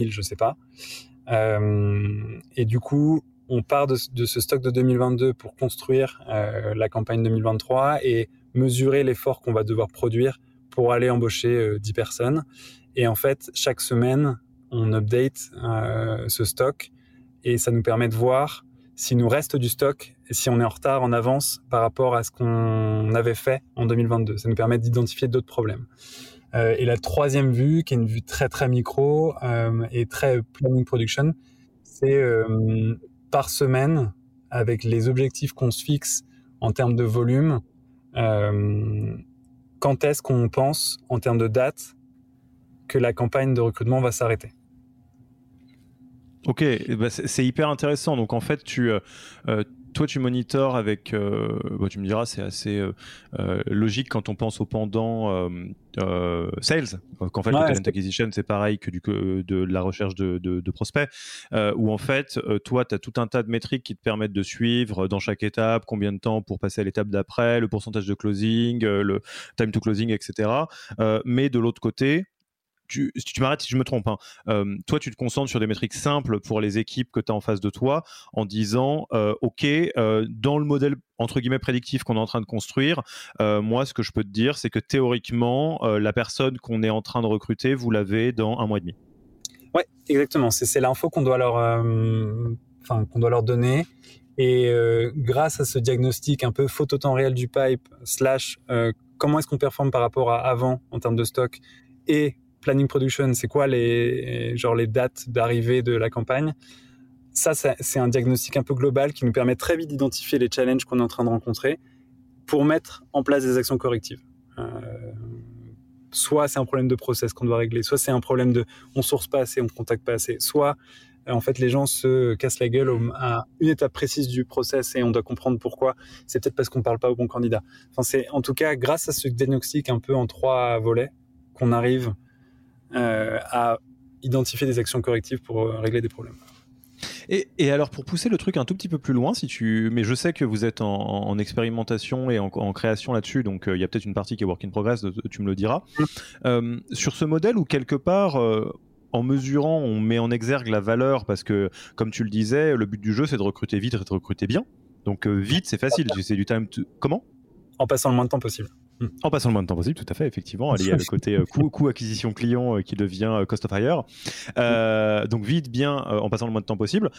[SPEAKER 2] je sais pas. Euh, et du coup, on part de, ce stock de 2022 pour construire euh, la campagne 2023 et mesurer l'effort qu'on va devoir produire pour aller embaucher 10 euh, personnes. Et en fait, chaque semaine, on update ce stock et ça nous permet de voir s'il nous reste du stock si on est en retard, en avance par rapport à ce qu'on avait fait en 2022. Ça nous permet d'identifier d'autres problèmes. Euh, et la troisième vue, qui est une vue très très micro euh, et très planning production, c'est euh, par semaine, avec les objectifs qu'on se fixe en termes de volume, quand est-ce qu'on pense en termes de date que la campagne de recrutement va s'arrêter.
[SPEAKER 1] Ok, eh ben, c'est hyper intéressant. Donc en fait, tu, toi, tu monitors avec, euh, tu me diras, c'est assez euh, euh, logique quand on pense au pendant sales, qu'en fait le talent acquisition c'est pareil que du, de, la recherche de, de, prospects, où en fait, toi, tu as tout un tas de métriques qui te permettent de suivre dans chaque étape, combien de temps pour passer à l'étape d'après, le pourcentage de closing, le time to closing, etc. mais de l'autre côté, tu, tu m'arrêtes si je me trompe, hein. euh, toi, tu te concentres sur des métriques simples pour les équipes que tu as en face de toi en disant, euh, OK, euh, dans le modèle entre guillemets prédictif qu'on est en train de construire, moi, ce que je peux te dire, c'est que théoriquement, la personne qu'on est en train de recruter, vous l'avez dans un mois et demi.
[SPEAKER 2] Ouais, exactement. C'est l'info qu'on doit leur, enfin, qu'on doit leur donner. Et grâce à ce diagnostic un peu photo temps réel du pipe, slash comment est-ce qu'on performe par rapport à avant en termes de stock, et planning production, c'est quoi les, genre les dates d'arrivée de la campagne? Ça, c'est un diagnostic un peu global qui nous permet très vite d'identifier les challenges qu'on est en train de rencontrer pour mettre en place des actions correctives. Euh, soit c'est un problème de process qu'on doit régler, soit c'est un problème de on source pas assez, on contacte pas assez, soit euh, en fait les gens se cassent la gueule à une étape précise du process et on doit comprendre pourquoi. C'est peut-être parce qu'on parle pas au bon candidat. Enfin, c'est en tout cas grâce à ce diagnostic un peu en trois volets qu'on arrive à identifier des actions correctives pour euh, régler des problèmes.
[SPEAKER 1] Et, alors pour pousser le truc un tout petit peu plus loin, si tu, mais je sais que vous êtes en, expérimentation et en, création là-dessus, donc euh, il y a peut-être une partie qui est work in progress, tu me le diras. Mm. sur ce modèle où quelque part, en mesurant, on met en exergue la valeur parce que, comme tu le disais, le but du jeu c'est de recruter vite et de recruter bien. Donc vite, c'est facile, c'est du time. To... Comment?
[SPEAKER 2] En passant le moins de temps possible.
[SPEAKER 1] En passant le moins de temps possible, tout à fait, effectivement. Il y a le côté euh, coût, acquisition client euh, qui devient euh, cost of hire. donc vite, bien, en passant le moins de temps possible.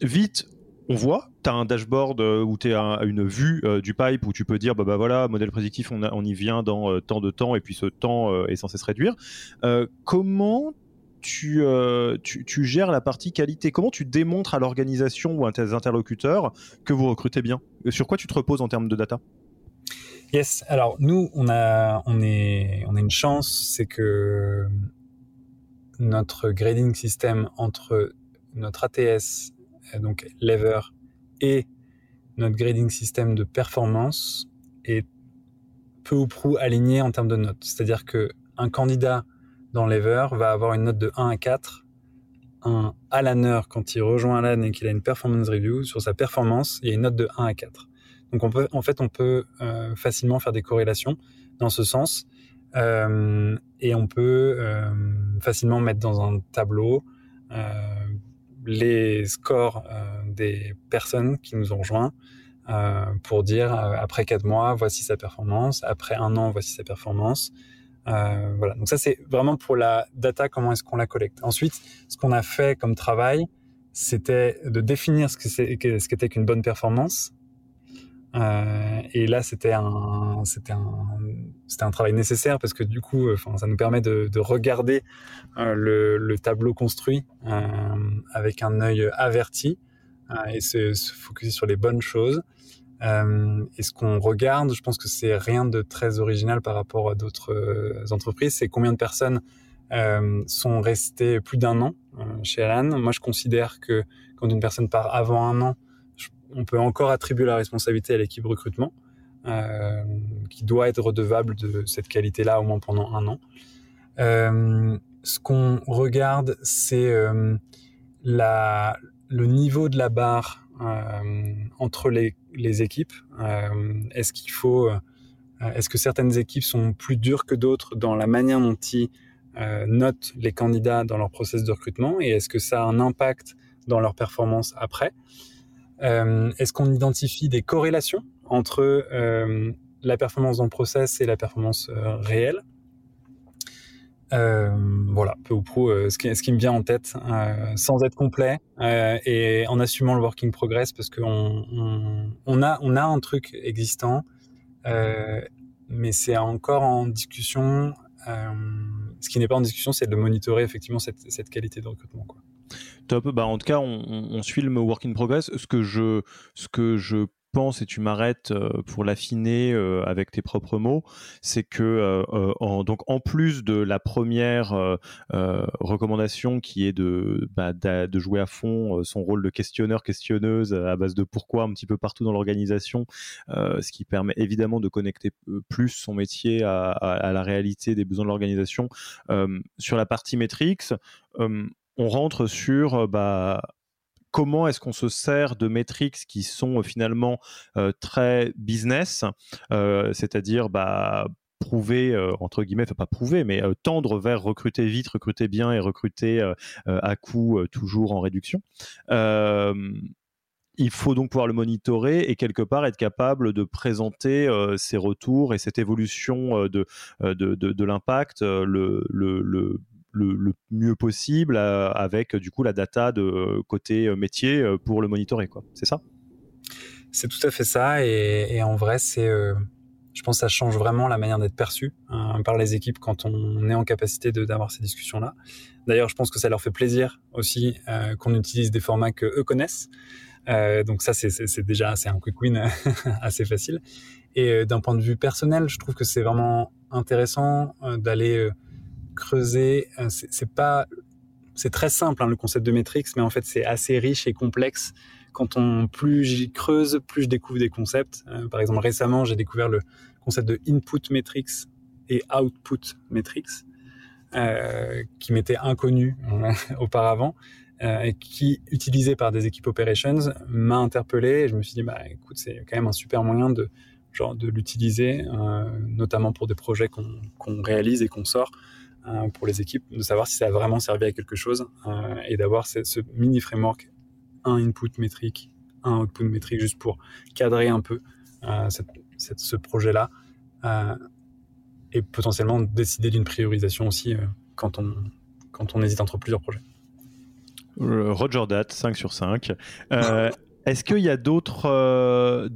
[SPEAKER 1] vite, on voit, tu as un dashboard où tu as une vue du pipe où tu peux dire, bah, bah voilà, modèle prédictif, on, y vient dans tant de temps et puis ce temps est censé se réduire. comment tu, tu, tu, gères la partie qualité? Comment tu démontres à l'organisation ou à tes interlocuteurs que vous recrutez bien? Sur quoi tu te reposes en termes de data?
[SPEAKER 2] Yes. Alors nous, on a, on est, on a une chance, c'est que notre grading system entre notre ATS, donc lever, et notre grading system de performance est peu ou prou aligné en termes de notes. C'est-à-dire que un candidat dans lever va avoir une note de 1 à 4. Un Alaner, quand il rejoint Alan et qu'il a une performance review, sur sa performance, il y a une note de 1 à 4. Donc on peut, en fait, on peut euh, facilement faire des corrélations dans ce sens. Euh, et on peut euh, facilement mettre dans un tableau les scores des personnes qui nous ont rejoints pour dire après quatre mois, voici sa performance, après un an, voici sa performance. voilà. Donc ça, c'est vraiment pour la data, comment est-ce qu'on la collecte. Ensuite, ce qu'on a fait comme travail, c'était de définir ce qu'était qu'une bonne performance. Euh, et là, c'était un, travail nécessaire parce que du coup, enfin, ça nous permet de, de regarder euh, le, le, tableau construit euh, avec un œil averti euh, et se, se focuser sur les bonnes choses. Euh, et ce qu'on regarde, je pense que c'est rien de très original par rapport à d'autres euh, entreprises. C'est combien de personnes euh, sont restés plus d'un an euh, chez Alan. Moi, je considère que quand une personne part avant un an, on peut encore attribuer la responsabilité à l'équipe recrutement, euh, qui doit être redevable de cette qualité-là au moins pendant un an. Euh, ce qu'on regarde, c'est euh, le niveau de la barre entre les, les équipes. est-ce est-ce que certaines équipes sont plus dures que d'autres dans la manière dont ils notent les candidats dans leur process de recrutement? Et est-ce que ça a un impact dans leur performance après? Est-ce qu'on identifie des corrélations entre euh, la performance dans le process et la performance euh, réelle? Euh, voilà, peu ou prou, euh, ce, qui, me vient en tête, sans être complet et en assumant le working progress, parce qu'on on, a, un truc existant, mais c'est encore en discussion euh, ce qui n'est pas en discussion, c'est de monitorer effectivement cette, qualité de recrutement.
[SPEAKER 1] Bah, en tout cas, on, suit le work in progress. Ce que je, pense et tu m'arrêtes euh, pour l'affiner euh, avec tes propres mots, c'est que euh, en, donc en plus de la première recommandation qui est de, bah, jouer à fond son rôle de questionneur questionneuse à base de pourquoi un petit peu partout dans l'organisation, ce qui permet évidemment de connecter plus son métier à, à, à la réalité des besoins de l'organisation. sur la partie métriques, on rentre sur bah, comment est-ce qu'on se sert de métriques qui sont euh, finalement euh, très business, euh, c'est-à-dire bah, prouver entre guillemets, enfin pas prouver, mais tendre vers recruter vite, recruter bien et recruter à coût toujours en réduction. Il faut donc pouvoir le monitorer et quelque part être capable de présenter euh, ces retours et cette évolution euh, de, l'impact le, le, mieux possible euh, avec du coup la data de côté métier pour le monitorer quoi. C'est ça?
[SPEAKER 2] C'est tout à fait ça et, en vrai c'est euh, je pense que ça change vraiment la manière d'être perçu hein, par les équipes quand on est en capacité d'avoir ces discussions là d'ailleurs je pense que ça leur fait plaisir aussi euh, qu'on utilise des formats que eux connaissent. Euh, donc ça c'est déjà c'est un quick win assez facile. Et euh, d'un point de vue personnel je trouve que c'est vraiment intéressant euh, d'aller creuser. Euh, c'est pas, c'est très simple hein, le concept de Matrix, mais en fait c'est assez riche et complexe. Quand on plus j'y creuse, plus je découvre des concepts. Euh, par exemple, récemment, j'ai découvert le concept de input matrix et output matrix, euh, qui m'était inconnu auparavant euh, et qui, utilisé par des équipes operations, m'a interpellé. Je me suis dit, bah écoute, c'est quand même un super moyen de de l'utiliser, notamment pour des projets qu'on qu réalise et qu'on sort. Euh, pour les équipes, de savoir si ça a vraiment servi à quelque chose euh, et d'avoir ce, ce, mini framework, un input métrique, un output métrique, juste pour cadrer un peu euh, cette, cette, ce projet-là et potentiellement décider d'une priorisation aussi quand, on, quand on hésite entre plusieurs projets.
[SPEAKER 1] Roger Dat, 5 sur 5. Euh, Est-ce qu'il y a d'autres euh,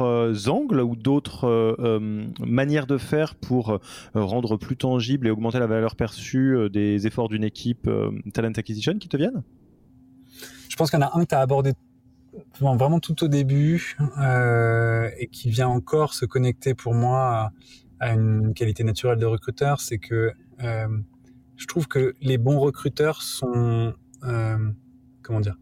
[SPEAKER 1] euh, angles ou d'autres euh, manières de faire pour rendre plus tangible et augmenter la valeur perçue des efforts d'une équipe talent acquisition qui te viennent?
[SPEAKER 2] Je pense qu'il y en a un que tu as abordé vraiment tout au début et qui vient encore se connecter pour moi à une qualité naturelle de recruteur, c'est que je trouve que les bons recruteurs sont comment dire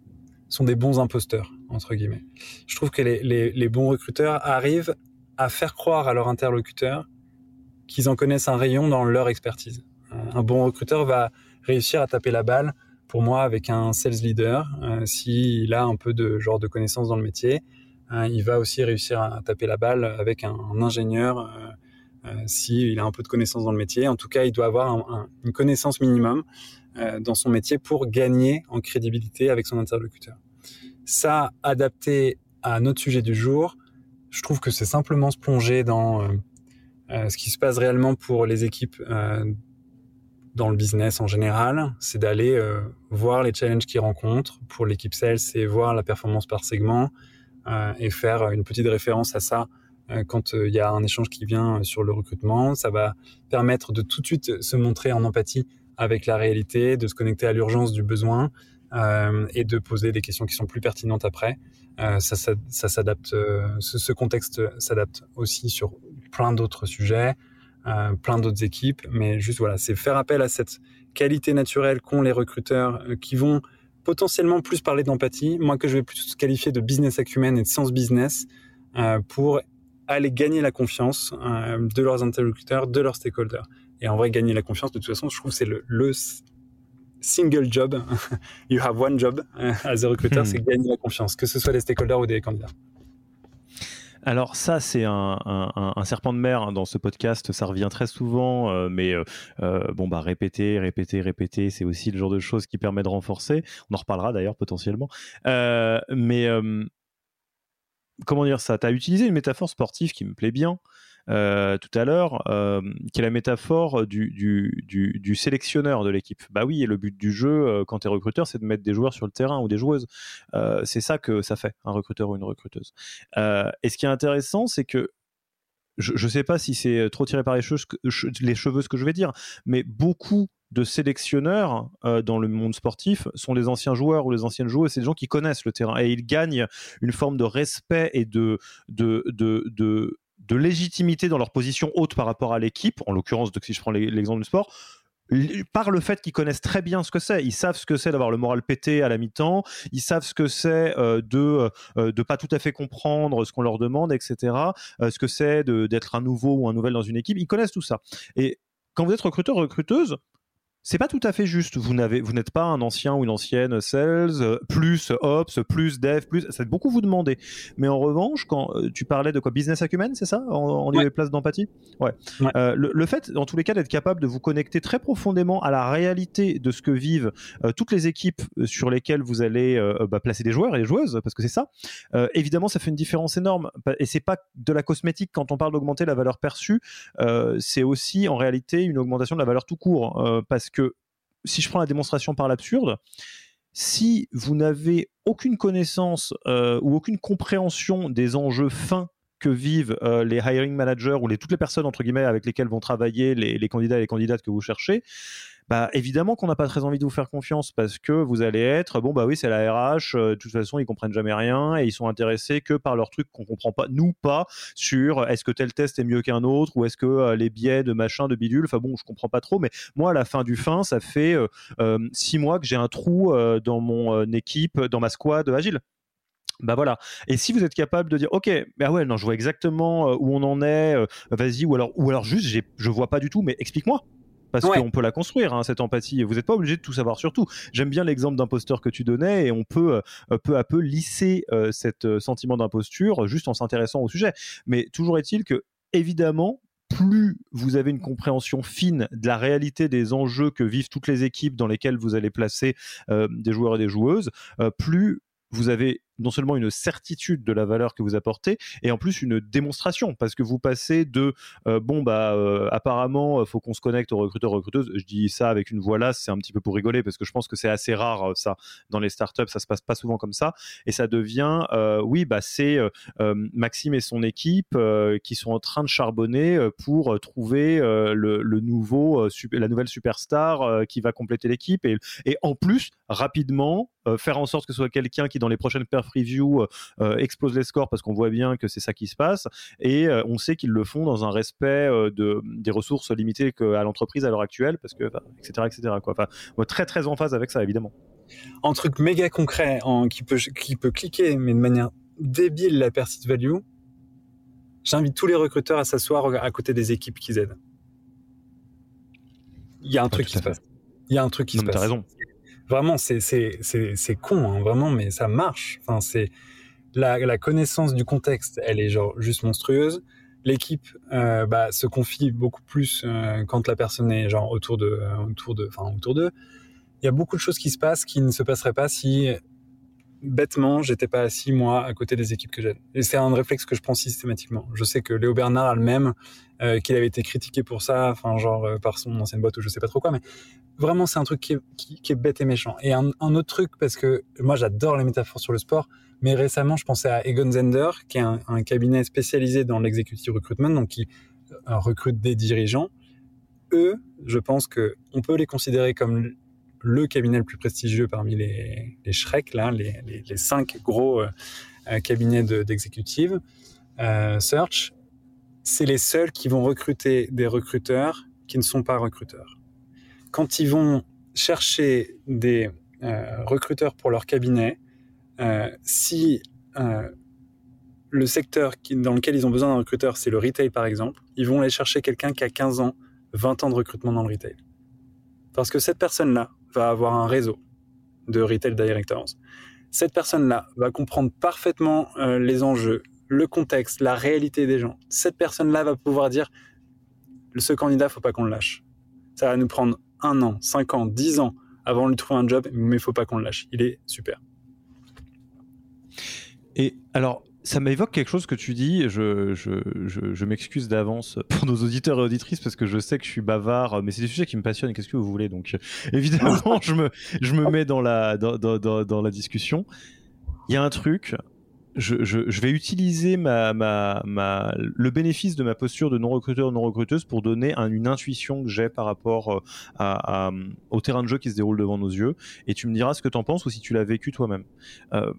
[SPEAKER 2] sont des bons imposteurs, entre guillemets. Je trouve que les, bons recruteurs arrivent à faire croire à leur interlocuteur qu'ils en connaissent un rayon dans leur expertise. Un bon recruteur va réussir à taper la balle, pour moi, avec un sales leader, euh, s'il a un peu de genre de connaissances dans le métier. Euh, il va aussi réussir à taper la balle avec un, ingénieur, euh, euh s'il a un peu de connaissances dans le métier. En tout cas, il doit avoir un, un, une connaissance minimum euh, dans son métier pour gagner en crédibilité avec son interlocuteur. Ça, adapté à notre sujet du jour, je trouve que c'est simplement se plonger dans ce qui se passe réellement pour les équipes dans le business en général, c'est d'aller euh, voir les challenges qu'ils rencontrent. Pour l'équipe sales, c'est voir la performance par segment euh, et faire une petite référence à ça euh, quand il y a un échange qui vient sur le recrutement. Ça va permettre de tout de suite se montrer en empathie avec la réalité, de se connecter à l'urgence du besoin et de poser des questions qui sont plus pertinentes après. ça, ça, ça s'adapte, ce, ce contexte s'adapte aussi sur plein d'autres sujets. Euh, plein d'autres équipes, mais juste voilà, c'est faire appel à cette qualité naturelle qu'ont les recruteurs euh, qui vont potentiellement plus parler d'empathie, moi que je vais plus qualifier de business acumen et de sens business euh, pour aller gagner la confiance de leurs interlocuteurs, de leurs stakeholders. Et en vrai, gagner la confiance, de toute façon, je trouve que c'est le, single job. you have one job as a recruiter, hmm. c'est gagner la confiance, que ce soit des stakeholders ou des candidats.
[SPEAKER 1] Alors ça, c'est un, serpent de mer hein, dans ce podcast, ça revient très souvent, euh, mais euh, euh, bon bah répéter, répéter, répéter, c'est aussi le genre de choses qui permet de renforcer. On en reparlera d'ailleurs potentiellement. mais comment dire ça? Tu as utilisé une métaphore sportive qui me plaît bien. Euh, tout à l'heure, euh, qui est la métaphore du, du, sélectionneur de l'équipe. Bah oui, et le but du jeu, euh, quand tu es recruteur, c'est de mettre des joueurs sur le terrain ou des joueuses. c'est ça que ça fait, un recruteur ou une recruteuse. et ce qui est intéressant, c'est que je ne sais pas si c'est trop tiré par les cheveux, les cheveux ce que je vais dire, mais beaucoup de sélectionneurs dans le monde sportif sont les anciens joueurs ou les anciennes joueuses, c'est des gens qui connaissent le terrain et ils gagnent une forme de respect et de, de, de, de de légitimité dans leur position haute par rapport à l'équipe, en l'occurrence, si je prends l'exemple du sport, par le fait qu'ils connaissent très bien ce que c'est. Ils savent ce que c'est d'avoir le moral pété à la mi-temps. Ils savent ce que c'est euh, de euh, pas tout à fait comprendre ce qu'on leur demande, etc. Euh, ce que c'est d'être un nouveau ou un nouvel dans une équipe. Ils connaissent tout ça. Et quand vous êtes recruteur recruteuse, c'est pas tout à fait juste. Vous n'avez, vous n'êtes pas un ancien ou une ancienne sales, euh, plus ops, plus dev, plus. Ça beaucoup vous demander. Mais en revanche, quand euh, tu parlais de quoi, business acumen, c'est ça, en, lieu place d'empathie? Ouais. Euh, le, fait, dans tous les cas, d'être capable de vous connecter très profondément à la réalité de ce que vivent toutes les équipes sur lesquelles vous allez bah, placer des joueurs et des joueuses, parce que c'est ça. évidemment, ça fait une différence énorme. Et c'est pas de la cosmétique quand on parle d'augmenter la valeur perçue. c'est aussi en réalité une augmentation de la valeur tout court, parce que si je prends la démonstration par l'absurde, si vous n'avez aucune connaissance euh, ou aucune compréhension des enjeux fins que vivent euh, les hiring managers ou les, toutes les personnes entre guillemets avec lesquelles vont travailler les, les candidats et les candidates que vous cherchez, bah évidemment qu'on n'a pas très envie de vous faire confiance parce que vous allez être bon bah oui c'est la RH euh, de toute façon ils comprennent jamais rien et ils sont intéressés que par leurs trucs qu'on comprend pas nous pas sur est-ce que tel test est mieux qu'un autre ou est-ce que euh, les biais de machin de bidule enfin bon je comprends pas trop mais moi à la fin du fin ça fait euh, six mois que j'ai un trou dans mon équipe dans ma squad agile bah voilà. Et si vous êtes capable de dire, ok, bah ouais, non, je vois exactement où on en est, vas-y, ou alors, ou alors juste, je vois pas du tout, mais explique-moi parce qu'on peut la construire hein, cette empathie. Vous n'êtes pas obligé de tout savoir sur tout. J'aime bien l'exemple d'imposteur que tu donnais et on peut euh, peu à peu lisser euh, cet euh, sentiment d'imposture juste en s'intéressant au sujet. Mais toujours est-il que évidemment plus vous avez une compréhension fine de la réalité des enjeux que vivent toutes les équipes dans lesquelles vous allez placer des joueurs et des joueuses, plus vous avez non seulement une certitude de la valeur que vous apportez, et en plus une démonstration, parce que vous passez de euh, bon bah euh, apparemment faut qu'on se connecte aux recruteurs recruteuses. Je dis ça avec une voix là, c'est un petit peu pour rigoler parce que je pense que c'est assez rare euh, ça. Dans les startups, ça se passe pas souvent comme ça, et ça devient oui bah c'est Maxime et son équipe qui sont en train de charbonner pour trouver le, nouveau la nouvelle superstar qui va compléter l'équipe. Et, et en plus rapidement faire en sorte que ce soit quelqu'un qui dans les prochaines perf review euh, euh, explose les scores parce qu'on voit bien que c'est ça qui se passe et euh, on sait qu'ils le font dans un respect de, des ressources limitées à l'entreprise à l'heure actuelle parce que etc etc quoi. Enfin, très très en phase avec ça évidemment.
[SPEAKER 2] Un truc méga concret en, qui peut qui peut cliquer mais de manière débile la perceived value. J'invite tous les recruteurs à s'asseoir à côté des équipes qu'ils aident. Il y a un truc qui se passe. Il y a un truc qui se passe. T'as
[SPEAKER 1] raison
[SPEAKER 2] vraiment, c'est con, hein, vraiment, mais ça marche. Enfin, c'est la, connaissance du contexte, elle est genre juste monstrueuse. L'équipe euh, bah, se confie beaucoup plus euh, quand la personne est genre autour de, autour de, enfin autour d'eux. Il y a beaucoup de choses qui se passent qui ne se passeraient pas si bêtement, j'étais pas assis moi à côté des équipes que j'aide. Et c'est un réflexe que je prends systématiquement. Je sais que Léo Bernard a le même, euh, qu'il avait été critiqué pour ça, enfin genre euh, par son ancienne boîte ou je sais pas trop quoi, mais vraiment c'est un truc qui est, bête et méchant. Et un, autre truc parce que moi j'adore les métaphores sur le sport, mais récemment je pensais à Egon Zender, qui est un, un cabinet spécialisé dans l'executive recruitment, donc qui euh, recrute des dirigeants. Eux, je pense que on peut les considérer comme le cabinet le plus prestigieux parmi les, les Shrek, les, les, cinq gros euh, cabinets d'exécutive euh, search, c'est les seuls qui vont recruter des recruteurs qui ne sont pas recruteurs. Quand ils vont chercher des euh, recruteurs pour leur cabinet, euh, si euh, le secteur dans lequel ils ont besoin d'un recruteur, c'est le retail par exemple, ils vont aller chercher quelqu'un qui a 15 ans, 20 ans de recrutement dans le retail. Parce que cette personne-là va avoir un réseau de retail directors. Cette personne-là va comprendre parfaitement euh, les enjeux, le contexte, la réalité des gens. Cette personne-là va pouvoir dire ce candidat, faut pas qu'on le lâche. Ça va nous prendre un an, cinq ans, dix ans avant de lui trouver un job, mais faut pas qu'on le lâche. Il est super.
[SPEAKER 1] Et alors, ça m'évoque quelque chose que tu dis. Je, je, je, m'excuse d'avance pour nos auditeurs et auditrices parce que je sais que je suis bavard, mais c'est des sujets qui me passionnent. Qu'est-ce que vous voulez Donc, évidemment, je me, je me mets dans la, dans, dans, dans la discussion. Il y a un truc. Je, je, vais utiliser ma, ma, ma, le bénéfice de ma posture de non-recruteur, non-recruteuse pour donner un, une intuition que j'ai par rapport euh, à, au terrain de jeu qui se déroule devant nos yeux. Et tu me diras ce que tu en penses ou si tu l'as vécu toi-même. Euh,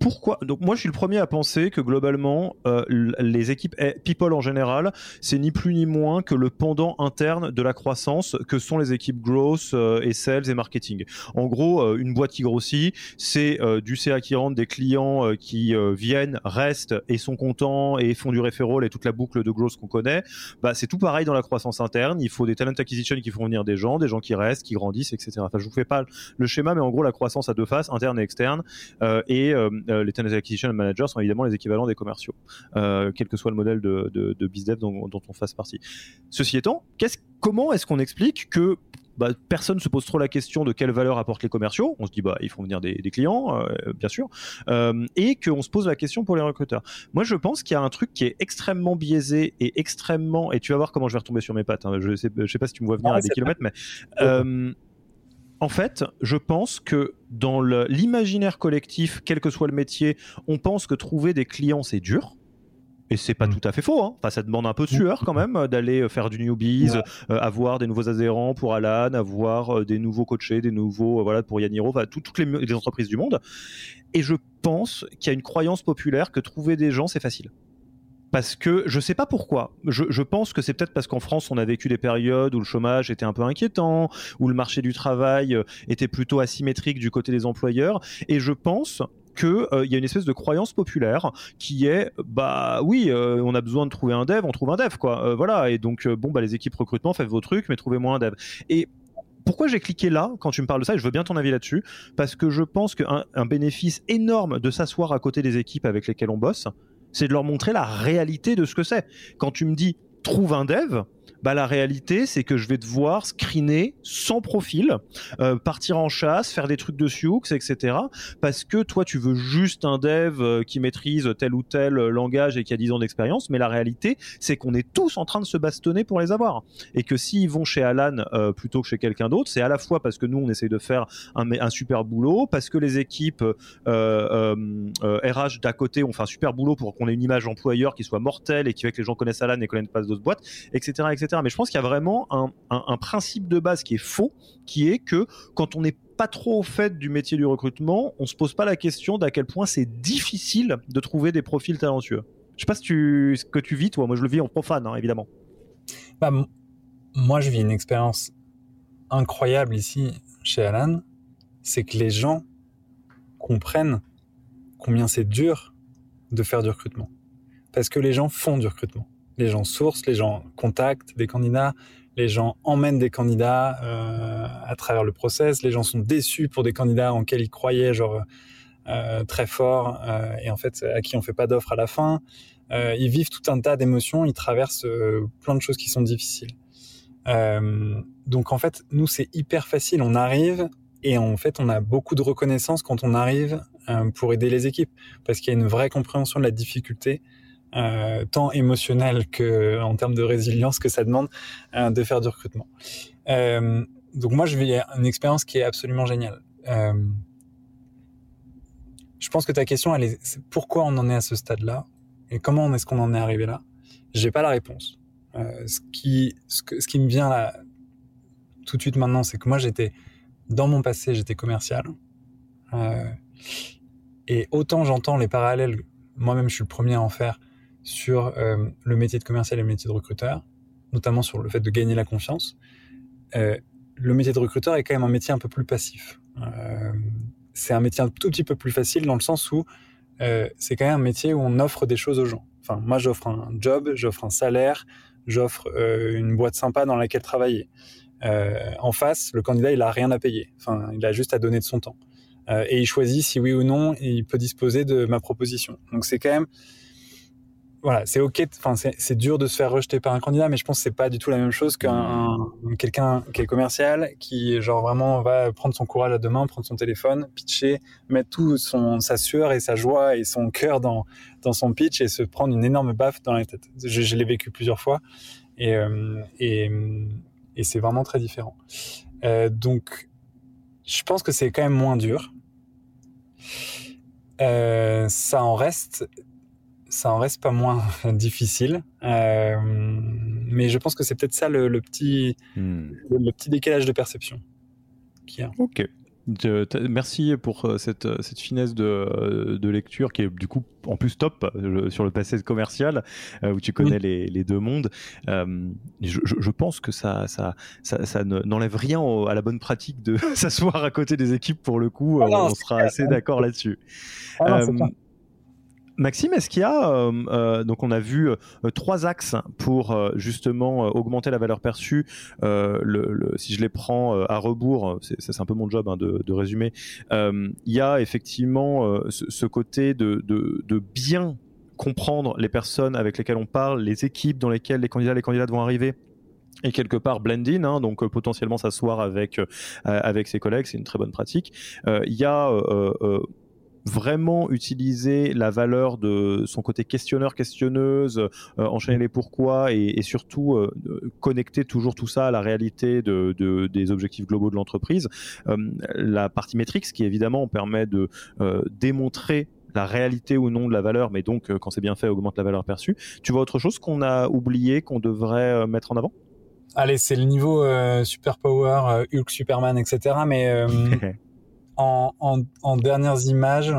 [SPEAKER 1] pourquoi Donc moi je suis le premier à penser que globalement euh, les équipes eh, people en général, c'est ni plus ni moins que le pendant interne de la croissance que sont les équipes growth euh, et sales et marketing. En gros, euh, une boîte qui grossit, c'est euh, du CA qui rentre, des clients euh, qui euh, viennent, restent et sont contents et font du referral et toute la boucle de growth qu'on connaît. Bah c'est tout pareil dans la croissance interne. Il faut des talent acquisition qui font venir des gens, des gens qui restent, qui grandissent, etc. Enfin je vous fais pas le schéma, mais en gros la croissance a deux faces, interne et externe. et les talent acquisition managers sont évidemment les équivalents des commerciaux, euh, quel que soit le modèle de, de, de BizDev dont, dont, on fasse partie. Ceci étant, comment est-ce qu'on explique que bah, personne se pose trop la question de quelle valeur apportent les commerciaux? On se dit bah ils font venir des, des clients, euh, bien sûr, euh, et qu'on se pose la question pour les recruteurs. Moi, je pense qu'il y a un truc qui est extrêmement biaisé et extrêmement. Et tu vas voir comment je vais retomber sur mes pattes. Hein. Je sais, je sais pas si tu me vois venir ah, à des kilomètres, mais euh, en fait, je pense que dans l'imaginaire collectif, quel que soit le métier, on pense que trouver des clients, c'est dur. Et c'est pas mmh. tout à fait faux. Hein. Enfin, ça demande un peu de sueur quand même d'aller faire du newbies, ouais. euh, avoir des nouveaux adhérents pour Alan, avoir euh, des nouveaux coachés, des nouveaux euh, voilà pour Yaniro, enfin tout, toutes les, les, entreprises du monde. Et je pense qu'il y a une croyance populaire que trouver des gens c'est facile parce que je sais pas pourquoi. Je, pense que c'est peut-être parce qu'en France, on a vécu des périodes où le chômage était un peu inquiétant, où le marché du travail euh, était plutôt asymétrique du côté des employeurs. Et je pense qu'il euh, y a une espèce de croyance populaire qui est bah oui euh, on a besoin de trouver un dev on trouve un dev quoi voilà et donc bon bah les équipes recrutement faites vos trucs mais trouvez-moi un dev et pourquoi j'ai cliqué là quand tu me parles de ça et je veux bien ton avis là-dessus? Parce que je pense qu'un un bénéfice énorme de s'asseoir à côté des équipes avec lesquelles on bosse c'est de leur montrer la réalité de ce que c'est. Quand tu me dis trouve un dev, bah, la réalité, c'est que je vais devoir screener sans profil, euh, partir en chasse, faire des trucs de Sioux, etc. Parce que toi, tu veux juste un dev euh, qui maîtrise tel ou tel langage et qui a 10 ans d'expérience, mais la réalité, c'est qu'on est tous en train de se bastonner pour les avoir. Et que s'ils vont chez Alan euh, plutôt que chez quelqu'un d'autre, c'est à la fois parce que nous, on essaye de faire un, super boulot, parce que les équipes RH d'à côté ont fait un super boulot pour qu'on ait une image employeur qui soit mortelle et qui fait que les gens connaissent Alan et connaissent pas d'autres boîtes, etc., etc. Mais je pense qu'il y a vraiment un, principe de base qui est faux, qui est que quand on n'est pas trop au fait du métier du recrutement, on se pose pas la question d'à quel point c'est difficile de trouver des profils talentueux. Je sais pas ce que tu vis, toi. Moi, je le vis en profane, hein, évidemment.
[SPEAKER 2] Bah, moi, je vis une expérience incroyable ici chez Alan. C'est que les gens comprennent combien c'est dur de faire du recrutement. Parce que les gens font du recrutement les gens sourcent, les gens contactent des candidats, les gens emmènent des candidats euh, à travers le process, les gens sont déçus pour des candidats en lesquels ils croyaient genre euh, très fort euh, et en fait à qui on fait pas d'offre à la fin. Ils vivent tout un tas d'émotions, ils traversent plein de choses qui sont difficiles. Donc en fait, nous c'est hyper facile, on arrive et en fait on a beaucoup de reconnaissance quand on arrive pour aider les équipes, parce qu'il y a une vraie compréhension de la difficulté, tant émotionnelle que en termes de résilience que ça demande de faire du recrutement. donc moi, je vis une expérience qui est absolument géniale. je pense que ta question, elle est, pourquoi on en est à ce stade-là et comment est-ce qu'on en est arrivé là? J'ai pas la réponse. Euh, ce, qui, ce, qui me vient là tout de suite maintenant, c'est que moi j'étais dans mon passé, j'étais commercial. Euh, et autant j'entends les parallèles, moi-même je suis le premier à en faire sur euh, le métier de commercial et le métier de recruteur, notamment sur le fait de gagner la confiance. le métier de recruteur est quand même un métier un peu plus passif. c'est un métier un tout petit peu plus facile dans le sens où c'est quand même un métier où on offre des choses aux gens. Enfin, moi j'offre un job, j'offre un salaire, j'offre euh, une boîte sympa dans laquelle travailler. Euh, en face, le candidat, il a rien à payer. Enfin, il a juste à donner de son temps. Euh, et il choisit si oui ou non il peut disposer de ma proposition. Donc c'est quand même voilà, c'est ok. Enfin, c'est dur de se faire rejeter par un candidat, mais je pense que c'est pas du tout la même chose qu'un quelqu'un qui est commercial, qui genre vraiment va prendre son courage à deux mains, prendre son téléphone, pitcher, mettre tout son sa sueur et sa joie et son cœur dans dans son pitch et se prendre une énorme baffe dans la tête. Je, je l'ai vécu plusieurs fois et euh, et, et c'est vraiment très différent. Euh, donc, je pense que c'est quand même moins dur. Euh, ça en reste ça en reste pas moins difficile. Euh, mais je pense que c'est peut-être ça le, petit, hmm. le, petit décalage de perception qu'il y a.
[SPEAKER 1] Ok. merci pour euh, cette, euh, cette finesse de, de, lecture qui est du coup en plus top sur le passé commercial où tu connais les, les, deux mondes. je, je, pense que ça, ça, ça, ça n'enlève rien à la bonne pratique de s'asseoir à côté des équipes pour le coup. Ah on sera assez d'accord là-dessus. Ah Maxime, est-ce qu'il y a, euh, euh, donc on a vu euh, trois axes pour justement augmenter la valeur perçue. Si je les prends à rebours, c'est un peu mon job hein, de, résumer. Il y a effectivement ce, côté de, bien comprendre les personnes avec lesquelles on parle, les équipes dans lesquelles les candidats, les candidates vont arriver et quelque part blending, hein, donc potentiellement s'asseoir avec avec ses collègues, c'est une très bonne pratique. Il y a vraiment utiliser la valeur de son côté questionneur, questionneuse, euh, enchaîner les pourquoi et, surtout euh, connecter toujours tout ça à la réalité de, des objectifs globaux de l'entreprise. Euh, la partie métrique, qui évidemment permet de démontrer la réalité ou non de la valeur, mais donc quand c'est bien fait, augmente la valeur perçue. Tu vois autre chose qu'on a oublié, qu'on devrait mettre en avant?
[SPEAKER 2] Allez, c'est le niveau super power, Hulk, Superman, etc. Mais en, dernières images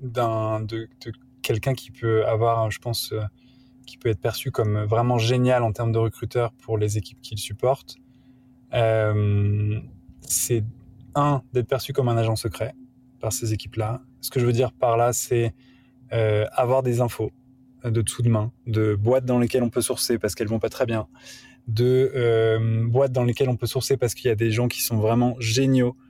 [SPEAKER 2] d'un de, quelqu'un qui peut avoir, je pense, euh, qui peut être perçu comme vraiment génial en termes de recruteur pour les équipes qu'il supporte, euh, c'est un d'être perçu comme un agent secret par ces équipes-là. Ce que je veux dire par là, c'est euh, avoir des infos de dessous de main, de boîtes dans lesquelles on peut sourcer parce qu'elles vont pas très bien, de boîtes dans lesquelles on peut sourcer parce qu'il y a des gens qui sont vraiment géniaux euh,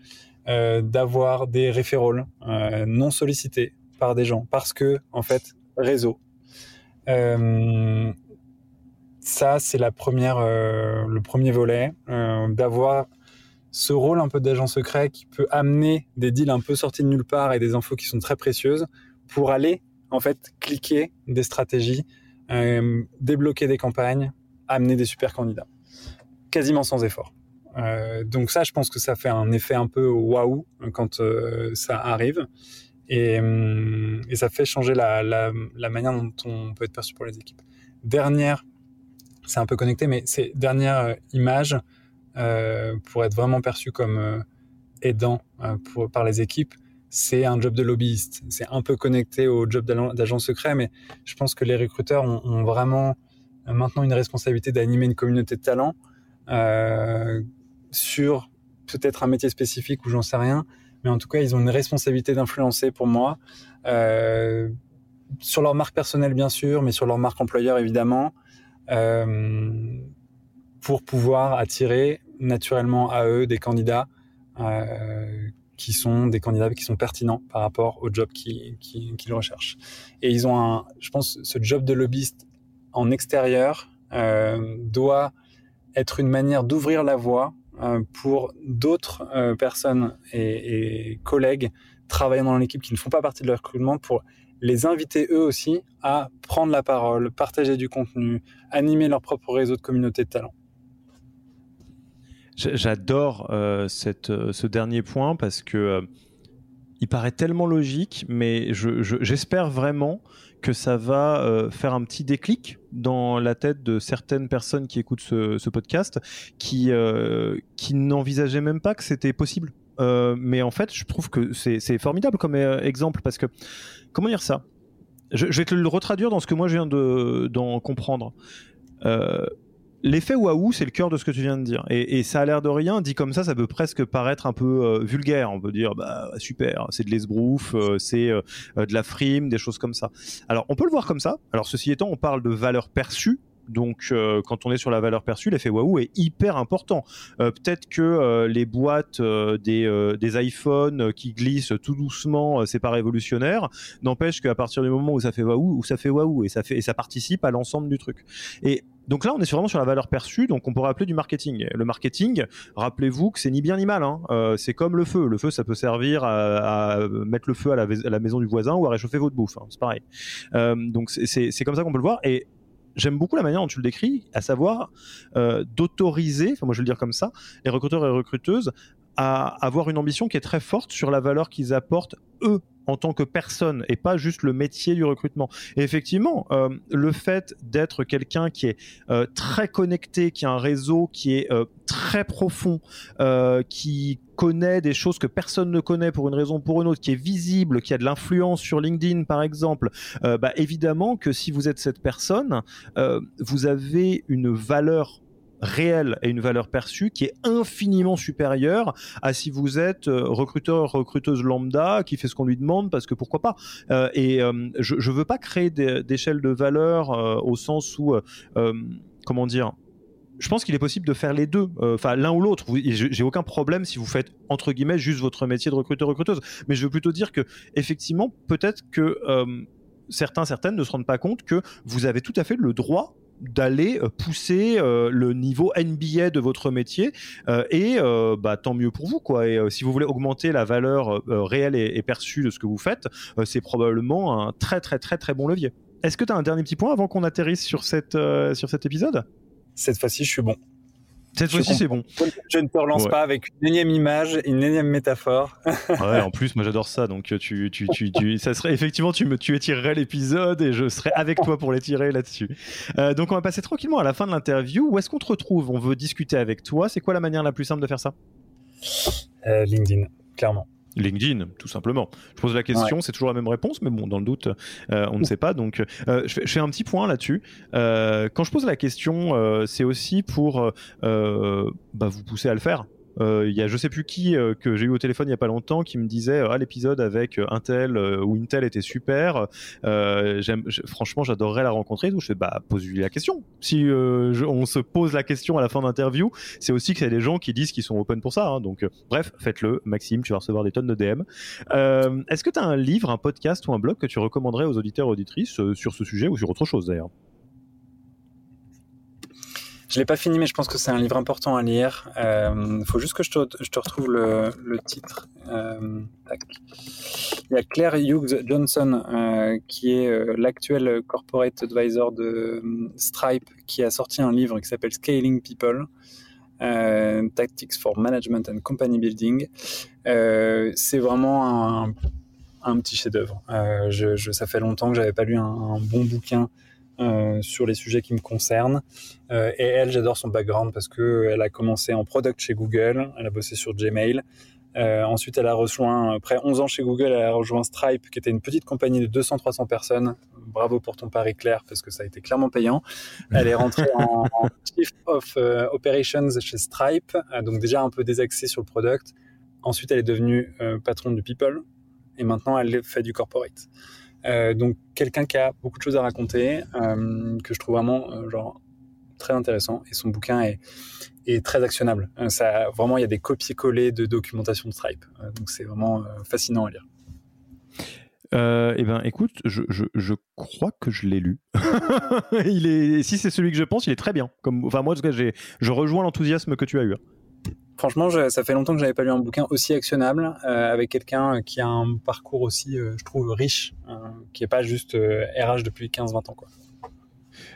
[SPEAKER 2] d'avoir des référoles euh, non sollicités par des gens parce que en fait réseau. Euh, ça c'est la première, le premier volet d'avoir ce rôle un peu d'agent secret qui peut amener des deals un peu sortis de nulle part et des infos qui sont très précieuses pour aller en fait cliquer des stratégies, débloquer des campagnes, amener des super candidats, quasiment sans effort. Euh, donc ça, je pense que ça fait un effet un peu waouh quand euh, ça arrive. Et, hum, et, ça fait changer la, manière dont on peut être perçu pour les équipes. Dernière, c'est un peu connecté, mais c'est dernière euh, image pour être vraiment perçu comme aidant par les équipes, c'est un job de lobbyiste. C'est un peu connecté au job d'agent secret, mais je pense que les recruteurs ont, vraiment maintenant une responsabilité d'animer une communauté de talents. Sur peut-être un métier spécifique ou j'en sais rien, mais en tout cas, ils ont une responsabilité d'influencer pour moi, euh, sur leur marque personnelle bien sûr, mais sur leur marque employeur évidemment, euh, pour pouvoir attirer naturellement à eux des candidats euh, qui sont des candidats qui sont pertinents par rapport au job qu'ils qui, recherchent. Et ils ont un, je pense, ce job de lobbyiste en extérieur doit être une manière d'ouvrir la voie pour d'autres euh, personnes et, collègues travaillant dans l'équipe qui ne font pas partie de leur recrutement pour les inviter eux aussi à prendre la parole, partager du contenu, animer leur propre réseau de communauté de talents.
[SPEAKER 1] J'adore euh, euh, ce dernier point parce que euh, il paraît tellement logique, mais j'espère vraiment que ça va faire un petit déclic dans la tête de certaines personnes qui écoutent ce, podcast, qui, qui n'envisageaient même pas que c'était possible. mais en fait, je trouve que c'est formidable comme exemple parce que, comment dire ça? Je, vais te le retraduire dans ce que moi je viens d'en comprendre. L'effet waouh, c'est le cœur de ce que tu viens de dire. Et, ça a l'air de rien, dit comme ça, ça peut presque paraître un peu euh, vulgaire. On peut dire, bah super, c'est de l'esbrouf, euh, c'est euh, de la frime, des choses comme ça. Alors, on peut le voir comme ça. Alors, ceci étant, on parle de valeur perçue. Donc, quand on est sur la valeur perçue, l'effet waouh est hyper important. Peut-être que les boîtes des, iPhones qui glissent tout doucement, c'est pas révolutionnaire. N'empêche qu'à partir du moment où ça fait waouh, où ça fait waouh et ça et ça participe à l'ensemble du truc. Et donc là, on est vraiment sur la valeur perçue, donc on pourrait appeler du marketing. Le marketing, rappelez-vous que c'est ni bien ni mal. Hein. Euh, c'est comme le feu. Le feu, ça peut servir à, mettre le feu à la, maison du voisin ou à réchauffer votre bouffe. Hein. C'est pareil. Euh, donc c'est comme ça qu'on peut le voir. Et j'aime beaucoup la manière dont tu le décris, à savoir euh, d'autoriser, enfin moi je vais le dire comme ça, les recruteurs et recruteuses à avoir une ambition qui est très forte sur la valeur qu'ils apportent eux en tant que personne et pas juste le métier du recrutement. Effectivement, euh, le fait d'être quelqu'un qui est euh, très connecté, qui a un réseau qui est euh, très profond, qui connaît des choses que personne ne connaît pour une raison ou pour une autre, qui est visible, qui a de l'influence sur LinkedIn par exemple, bah, évidemment que si vous êtes cette personne, vous avez une valeur réelle et une valeur perçue qui est infiniment supérieure à si vous êtes euh, recruteur recruteuse lambda qui fait ce qu'on lui demande parce que pourquoi pas euh, et euh, je, je veux pas créer d'échelle de valeur au sens où comment dire je pense qu'il est possible de faire les deux, enfin l'un ou l'autre. J'ai aucun problème si vous faites entre guillemets juste votre métier de recruteur recruteuse, mais je veux plutôt dire que effectivement peut-être que certains certaines ne se rendent pas compte que vous avez tout à fait le droit d'aller euh, pousser euh, le niveau NBA de votre métier euh, et bah, tant mieux pour vous quoi. Et si vous voulez augmenter la valeur réelle et, perçue de ce que vous faites c'est probablement un très très très très bon levier. Est-ce que tu as un dernier petit point avant qu'on atterrisse sur, cette, sur cet épisode?
[SPEAKER 2] Cette fois-ci, je suis bon.
[SPEAKER 1] Cette fois-ci, c'est bon.
[SPEAKER 2] Je ne te relance pas avec une énième image, une énième métaphore.
[SPEAKER 1] ouais, en plus, moi j'adore ça. Donc, tu, tu, tu, tu, ça serait effectivement, tu me, tu étirerais l'épisode et je serais avec toi pour l'étirer là-dessus. Euh, donc, on va passer tranquillement à la fin de l'interview. Où est-ce qu'on te retrouve? On veut discuter avec toi. C'est quoi la manière la plus simple de faire ça?
[SPEAKER 2] Euh, LinkedIn, clairement.
[SPEAKER 1] LinkedIn, tout simplement. Je pose la question, c'est toujours la même réponse, mais bon, dans le doute, euh, on ne sait pas. Donc, euh, je, fais, un petit point là-dessus. Euh, quand je pose la question, c'est aussi pour bah, vous pousser à le faire. Euh, il y a je sais plus qui euh, que j'ai eu au téléphone il y a pas longtemps qui me disait ah l'épisode avec Intel ou Intel était super. franchement j'adorerais la rencontrer. Donc je fais bah pose-lui la question. Si on se pose la question à la fin d'interview, c'est aussi que c'est des gens qui disent qu'ils sont open pour ça. Hein. donc bref faites-le Maxime, tu vas recevoir des tonnes de DM. Est-ce que tu as un livre, un podcast ou un blog que tu recommanderais aux auditeurs auditrices sur ce sujet ou sur autre chose d'ailleurs?
[SPEAKER 2] Je l'ai pas fini, mais je pense que c'est un livre important à lire. Il euh, faut juste que je te, retrouve le, titre. Euh, Il y a Claire Hughes Johnson, euh, qui est euh, l'actuel corporate advisor de Stripe, qui a sorti un livre qui s'appelle Scaling People. Tactics for Management and Company Building. c'est vraiment un, petit chef-d'œuvre. Ça fait longtemps que j'avais pas lu un bon bouquin euh, sur les sujets qui me concernent. Euh, et elle, j'adore son background parce que elle a commencé en product chez Google, elle a bossé sur Gmail. Euh, ensuite, elle a rejoint, après 11 ans chez Google, elle a rejoint Stripe, qui était une petite compagnie de 200-300 personnes. Bravo pour ton pari clair, parce que ça a été clairement payant. Elle est rentrée en, Chief of Operations chez Stripe, donc déjà un peu désaxée sur le product. Ensuite, elle est devenue patron du People, et maintenant, elle fait du corporate. Euh, donc quelqu'un qui a beaucoup de choses à raconter, euh, que je trouve vraiment euh, genre très intéressant et son bouquin est, très actionnable. ça, vraiment, il y a des copier-coller de documentation de Stripe, donc c'est vraiment fascinant à lire.
[SPEAKER 1] eh ben, écoute, je, crois que je l'ai lu. si c'est celui que je pense, il est très bien. Comme, enfin, moi, en tout cas, je rejoins l'enthousiasme que tu as eu.
[SPEAKER 2] Franchement, ça fait longtemps que j'avais pas lu un bouquin aussi actionnable avec quelqu'un qui a un parcours aussi, je trouve, riche, qui est pas juste RH depuis 15-20 ans. Quoi.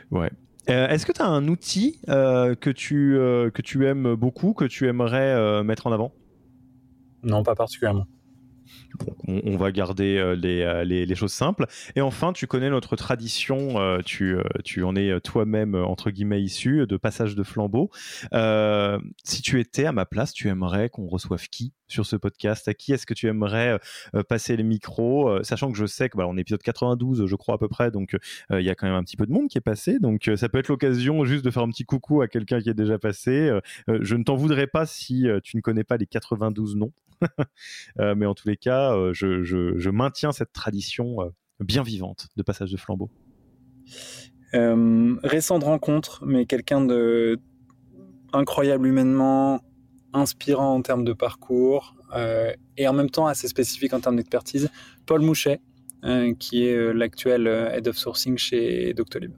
[SPEAKER 1] Ouais. Est-ce que tu as un outil que, tu, que tu aimes beaucoup, que tu aimerais mettre en avant?
[SPEAKER 2] Non, pas particulièrement
[SPEAKER 1] on, va garder euh, euh, les, choses simples. Et enfin, tu connais notre tradition, euh, tu, en es toi-même, entre guillemets, issu de passage de flambeau. si tu étais à ma place, tu aimerais qu'on reçoive qui sur ce podcast? À qui est-ce que tu aimerais passer les micros Sachant que je sais que bah, on est épisode 92, je crois à peu près, donc il y a quand même un petit peu de monde qui est passé. Donc ça peut être l'occasion juste de faire un petit coucou à quelqu'un qui est déjà passé. je ne t'en voudrais pas si tu ne connais pas les 92 noms. mais en tous les cas, euh, je, maintiens cette tradition euh, bien vivante de passage de flambeau.
[SPEAKER 2] Euh, récente rencontre, mais quelqu'un de incroyable humainement, inspirant en termes de parcours et en même temps assez spécifique en termes d'expertise. Paul Mouchet, qui est l'actuel head of sourcing chez Doctolib.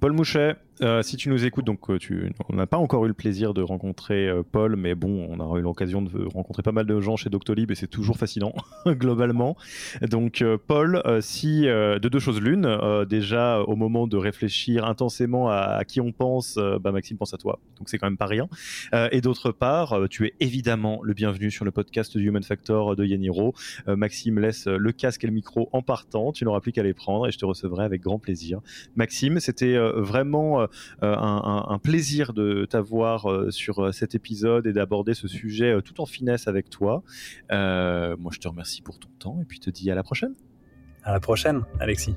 [SPEAKER 1] Paul Mouchet, euh, si tu nous écoutes, donc euh, tu, on n'a pas encore eu le plaisir de rencontrer euh, Paul, mais bon, on a eu l'occasion de rencontrer pas mal de gens chez Doctolib et c'est toujours fascinant globalement. Donc Paul, si de deux choses l'une, déjà au moment de réfléchir intensément à, qui on pense, bah, Maxime pense à toi, donc c'est quand même pas rien. et d'autre part, tu es évidemment le bienvenu sur le podcast du Human Factor de Yaniro. Maxime laisse le casque et le micro en partant, tu n'auras plus qu'à les prendre et je te recevrai avec grand plaisir. Maxime, c'était vraiment euh, un, plaisir de t'avoir euh, sur euh, cet épisode et d'aborder ce sujet tout en finesse avec toi. moi, je te remercie pour ton temps et puis te dis à la prochaine.
[SPEAKER 2] À la prochaine, Alexis.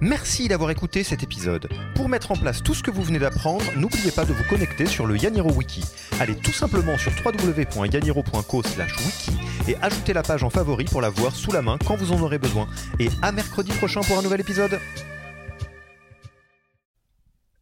[SPEAKER 1] Merci d'avoir écouté cet épisode. Pour mettre en place tout ce que vous venez d'apprendre, n'oubliez pas de vous connecter sur le Yaniro Wiki. Allez tout simplement sur www.yaniro.co/wiki et ajoutez la page en favori pour la voir sous la main quand vous en aurez besoin. Et à mercredi prochain pour un nouvel épisode.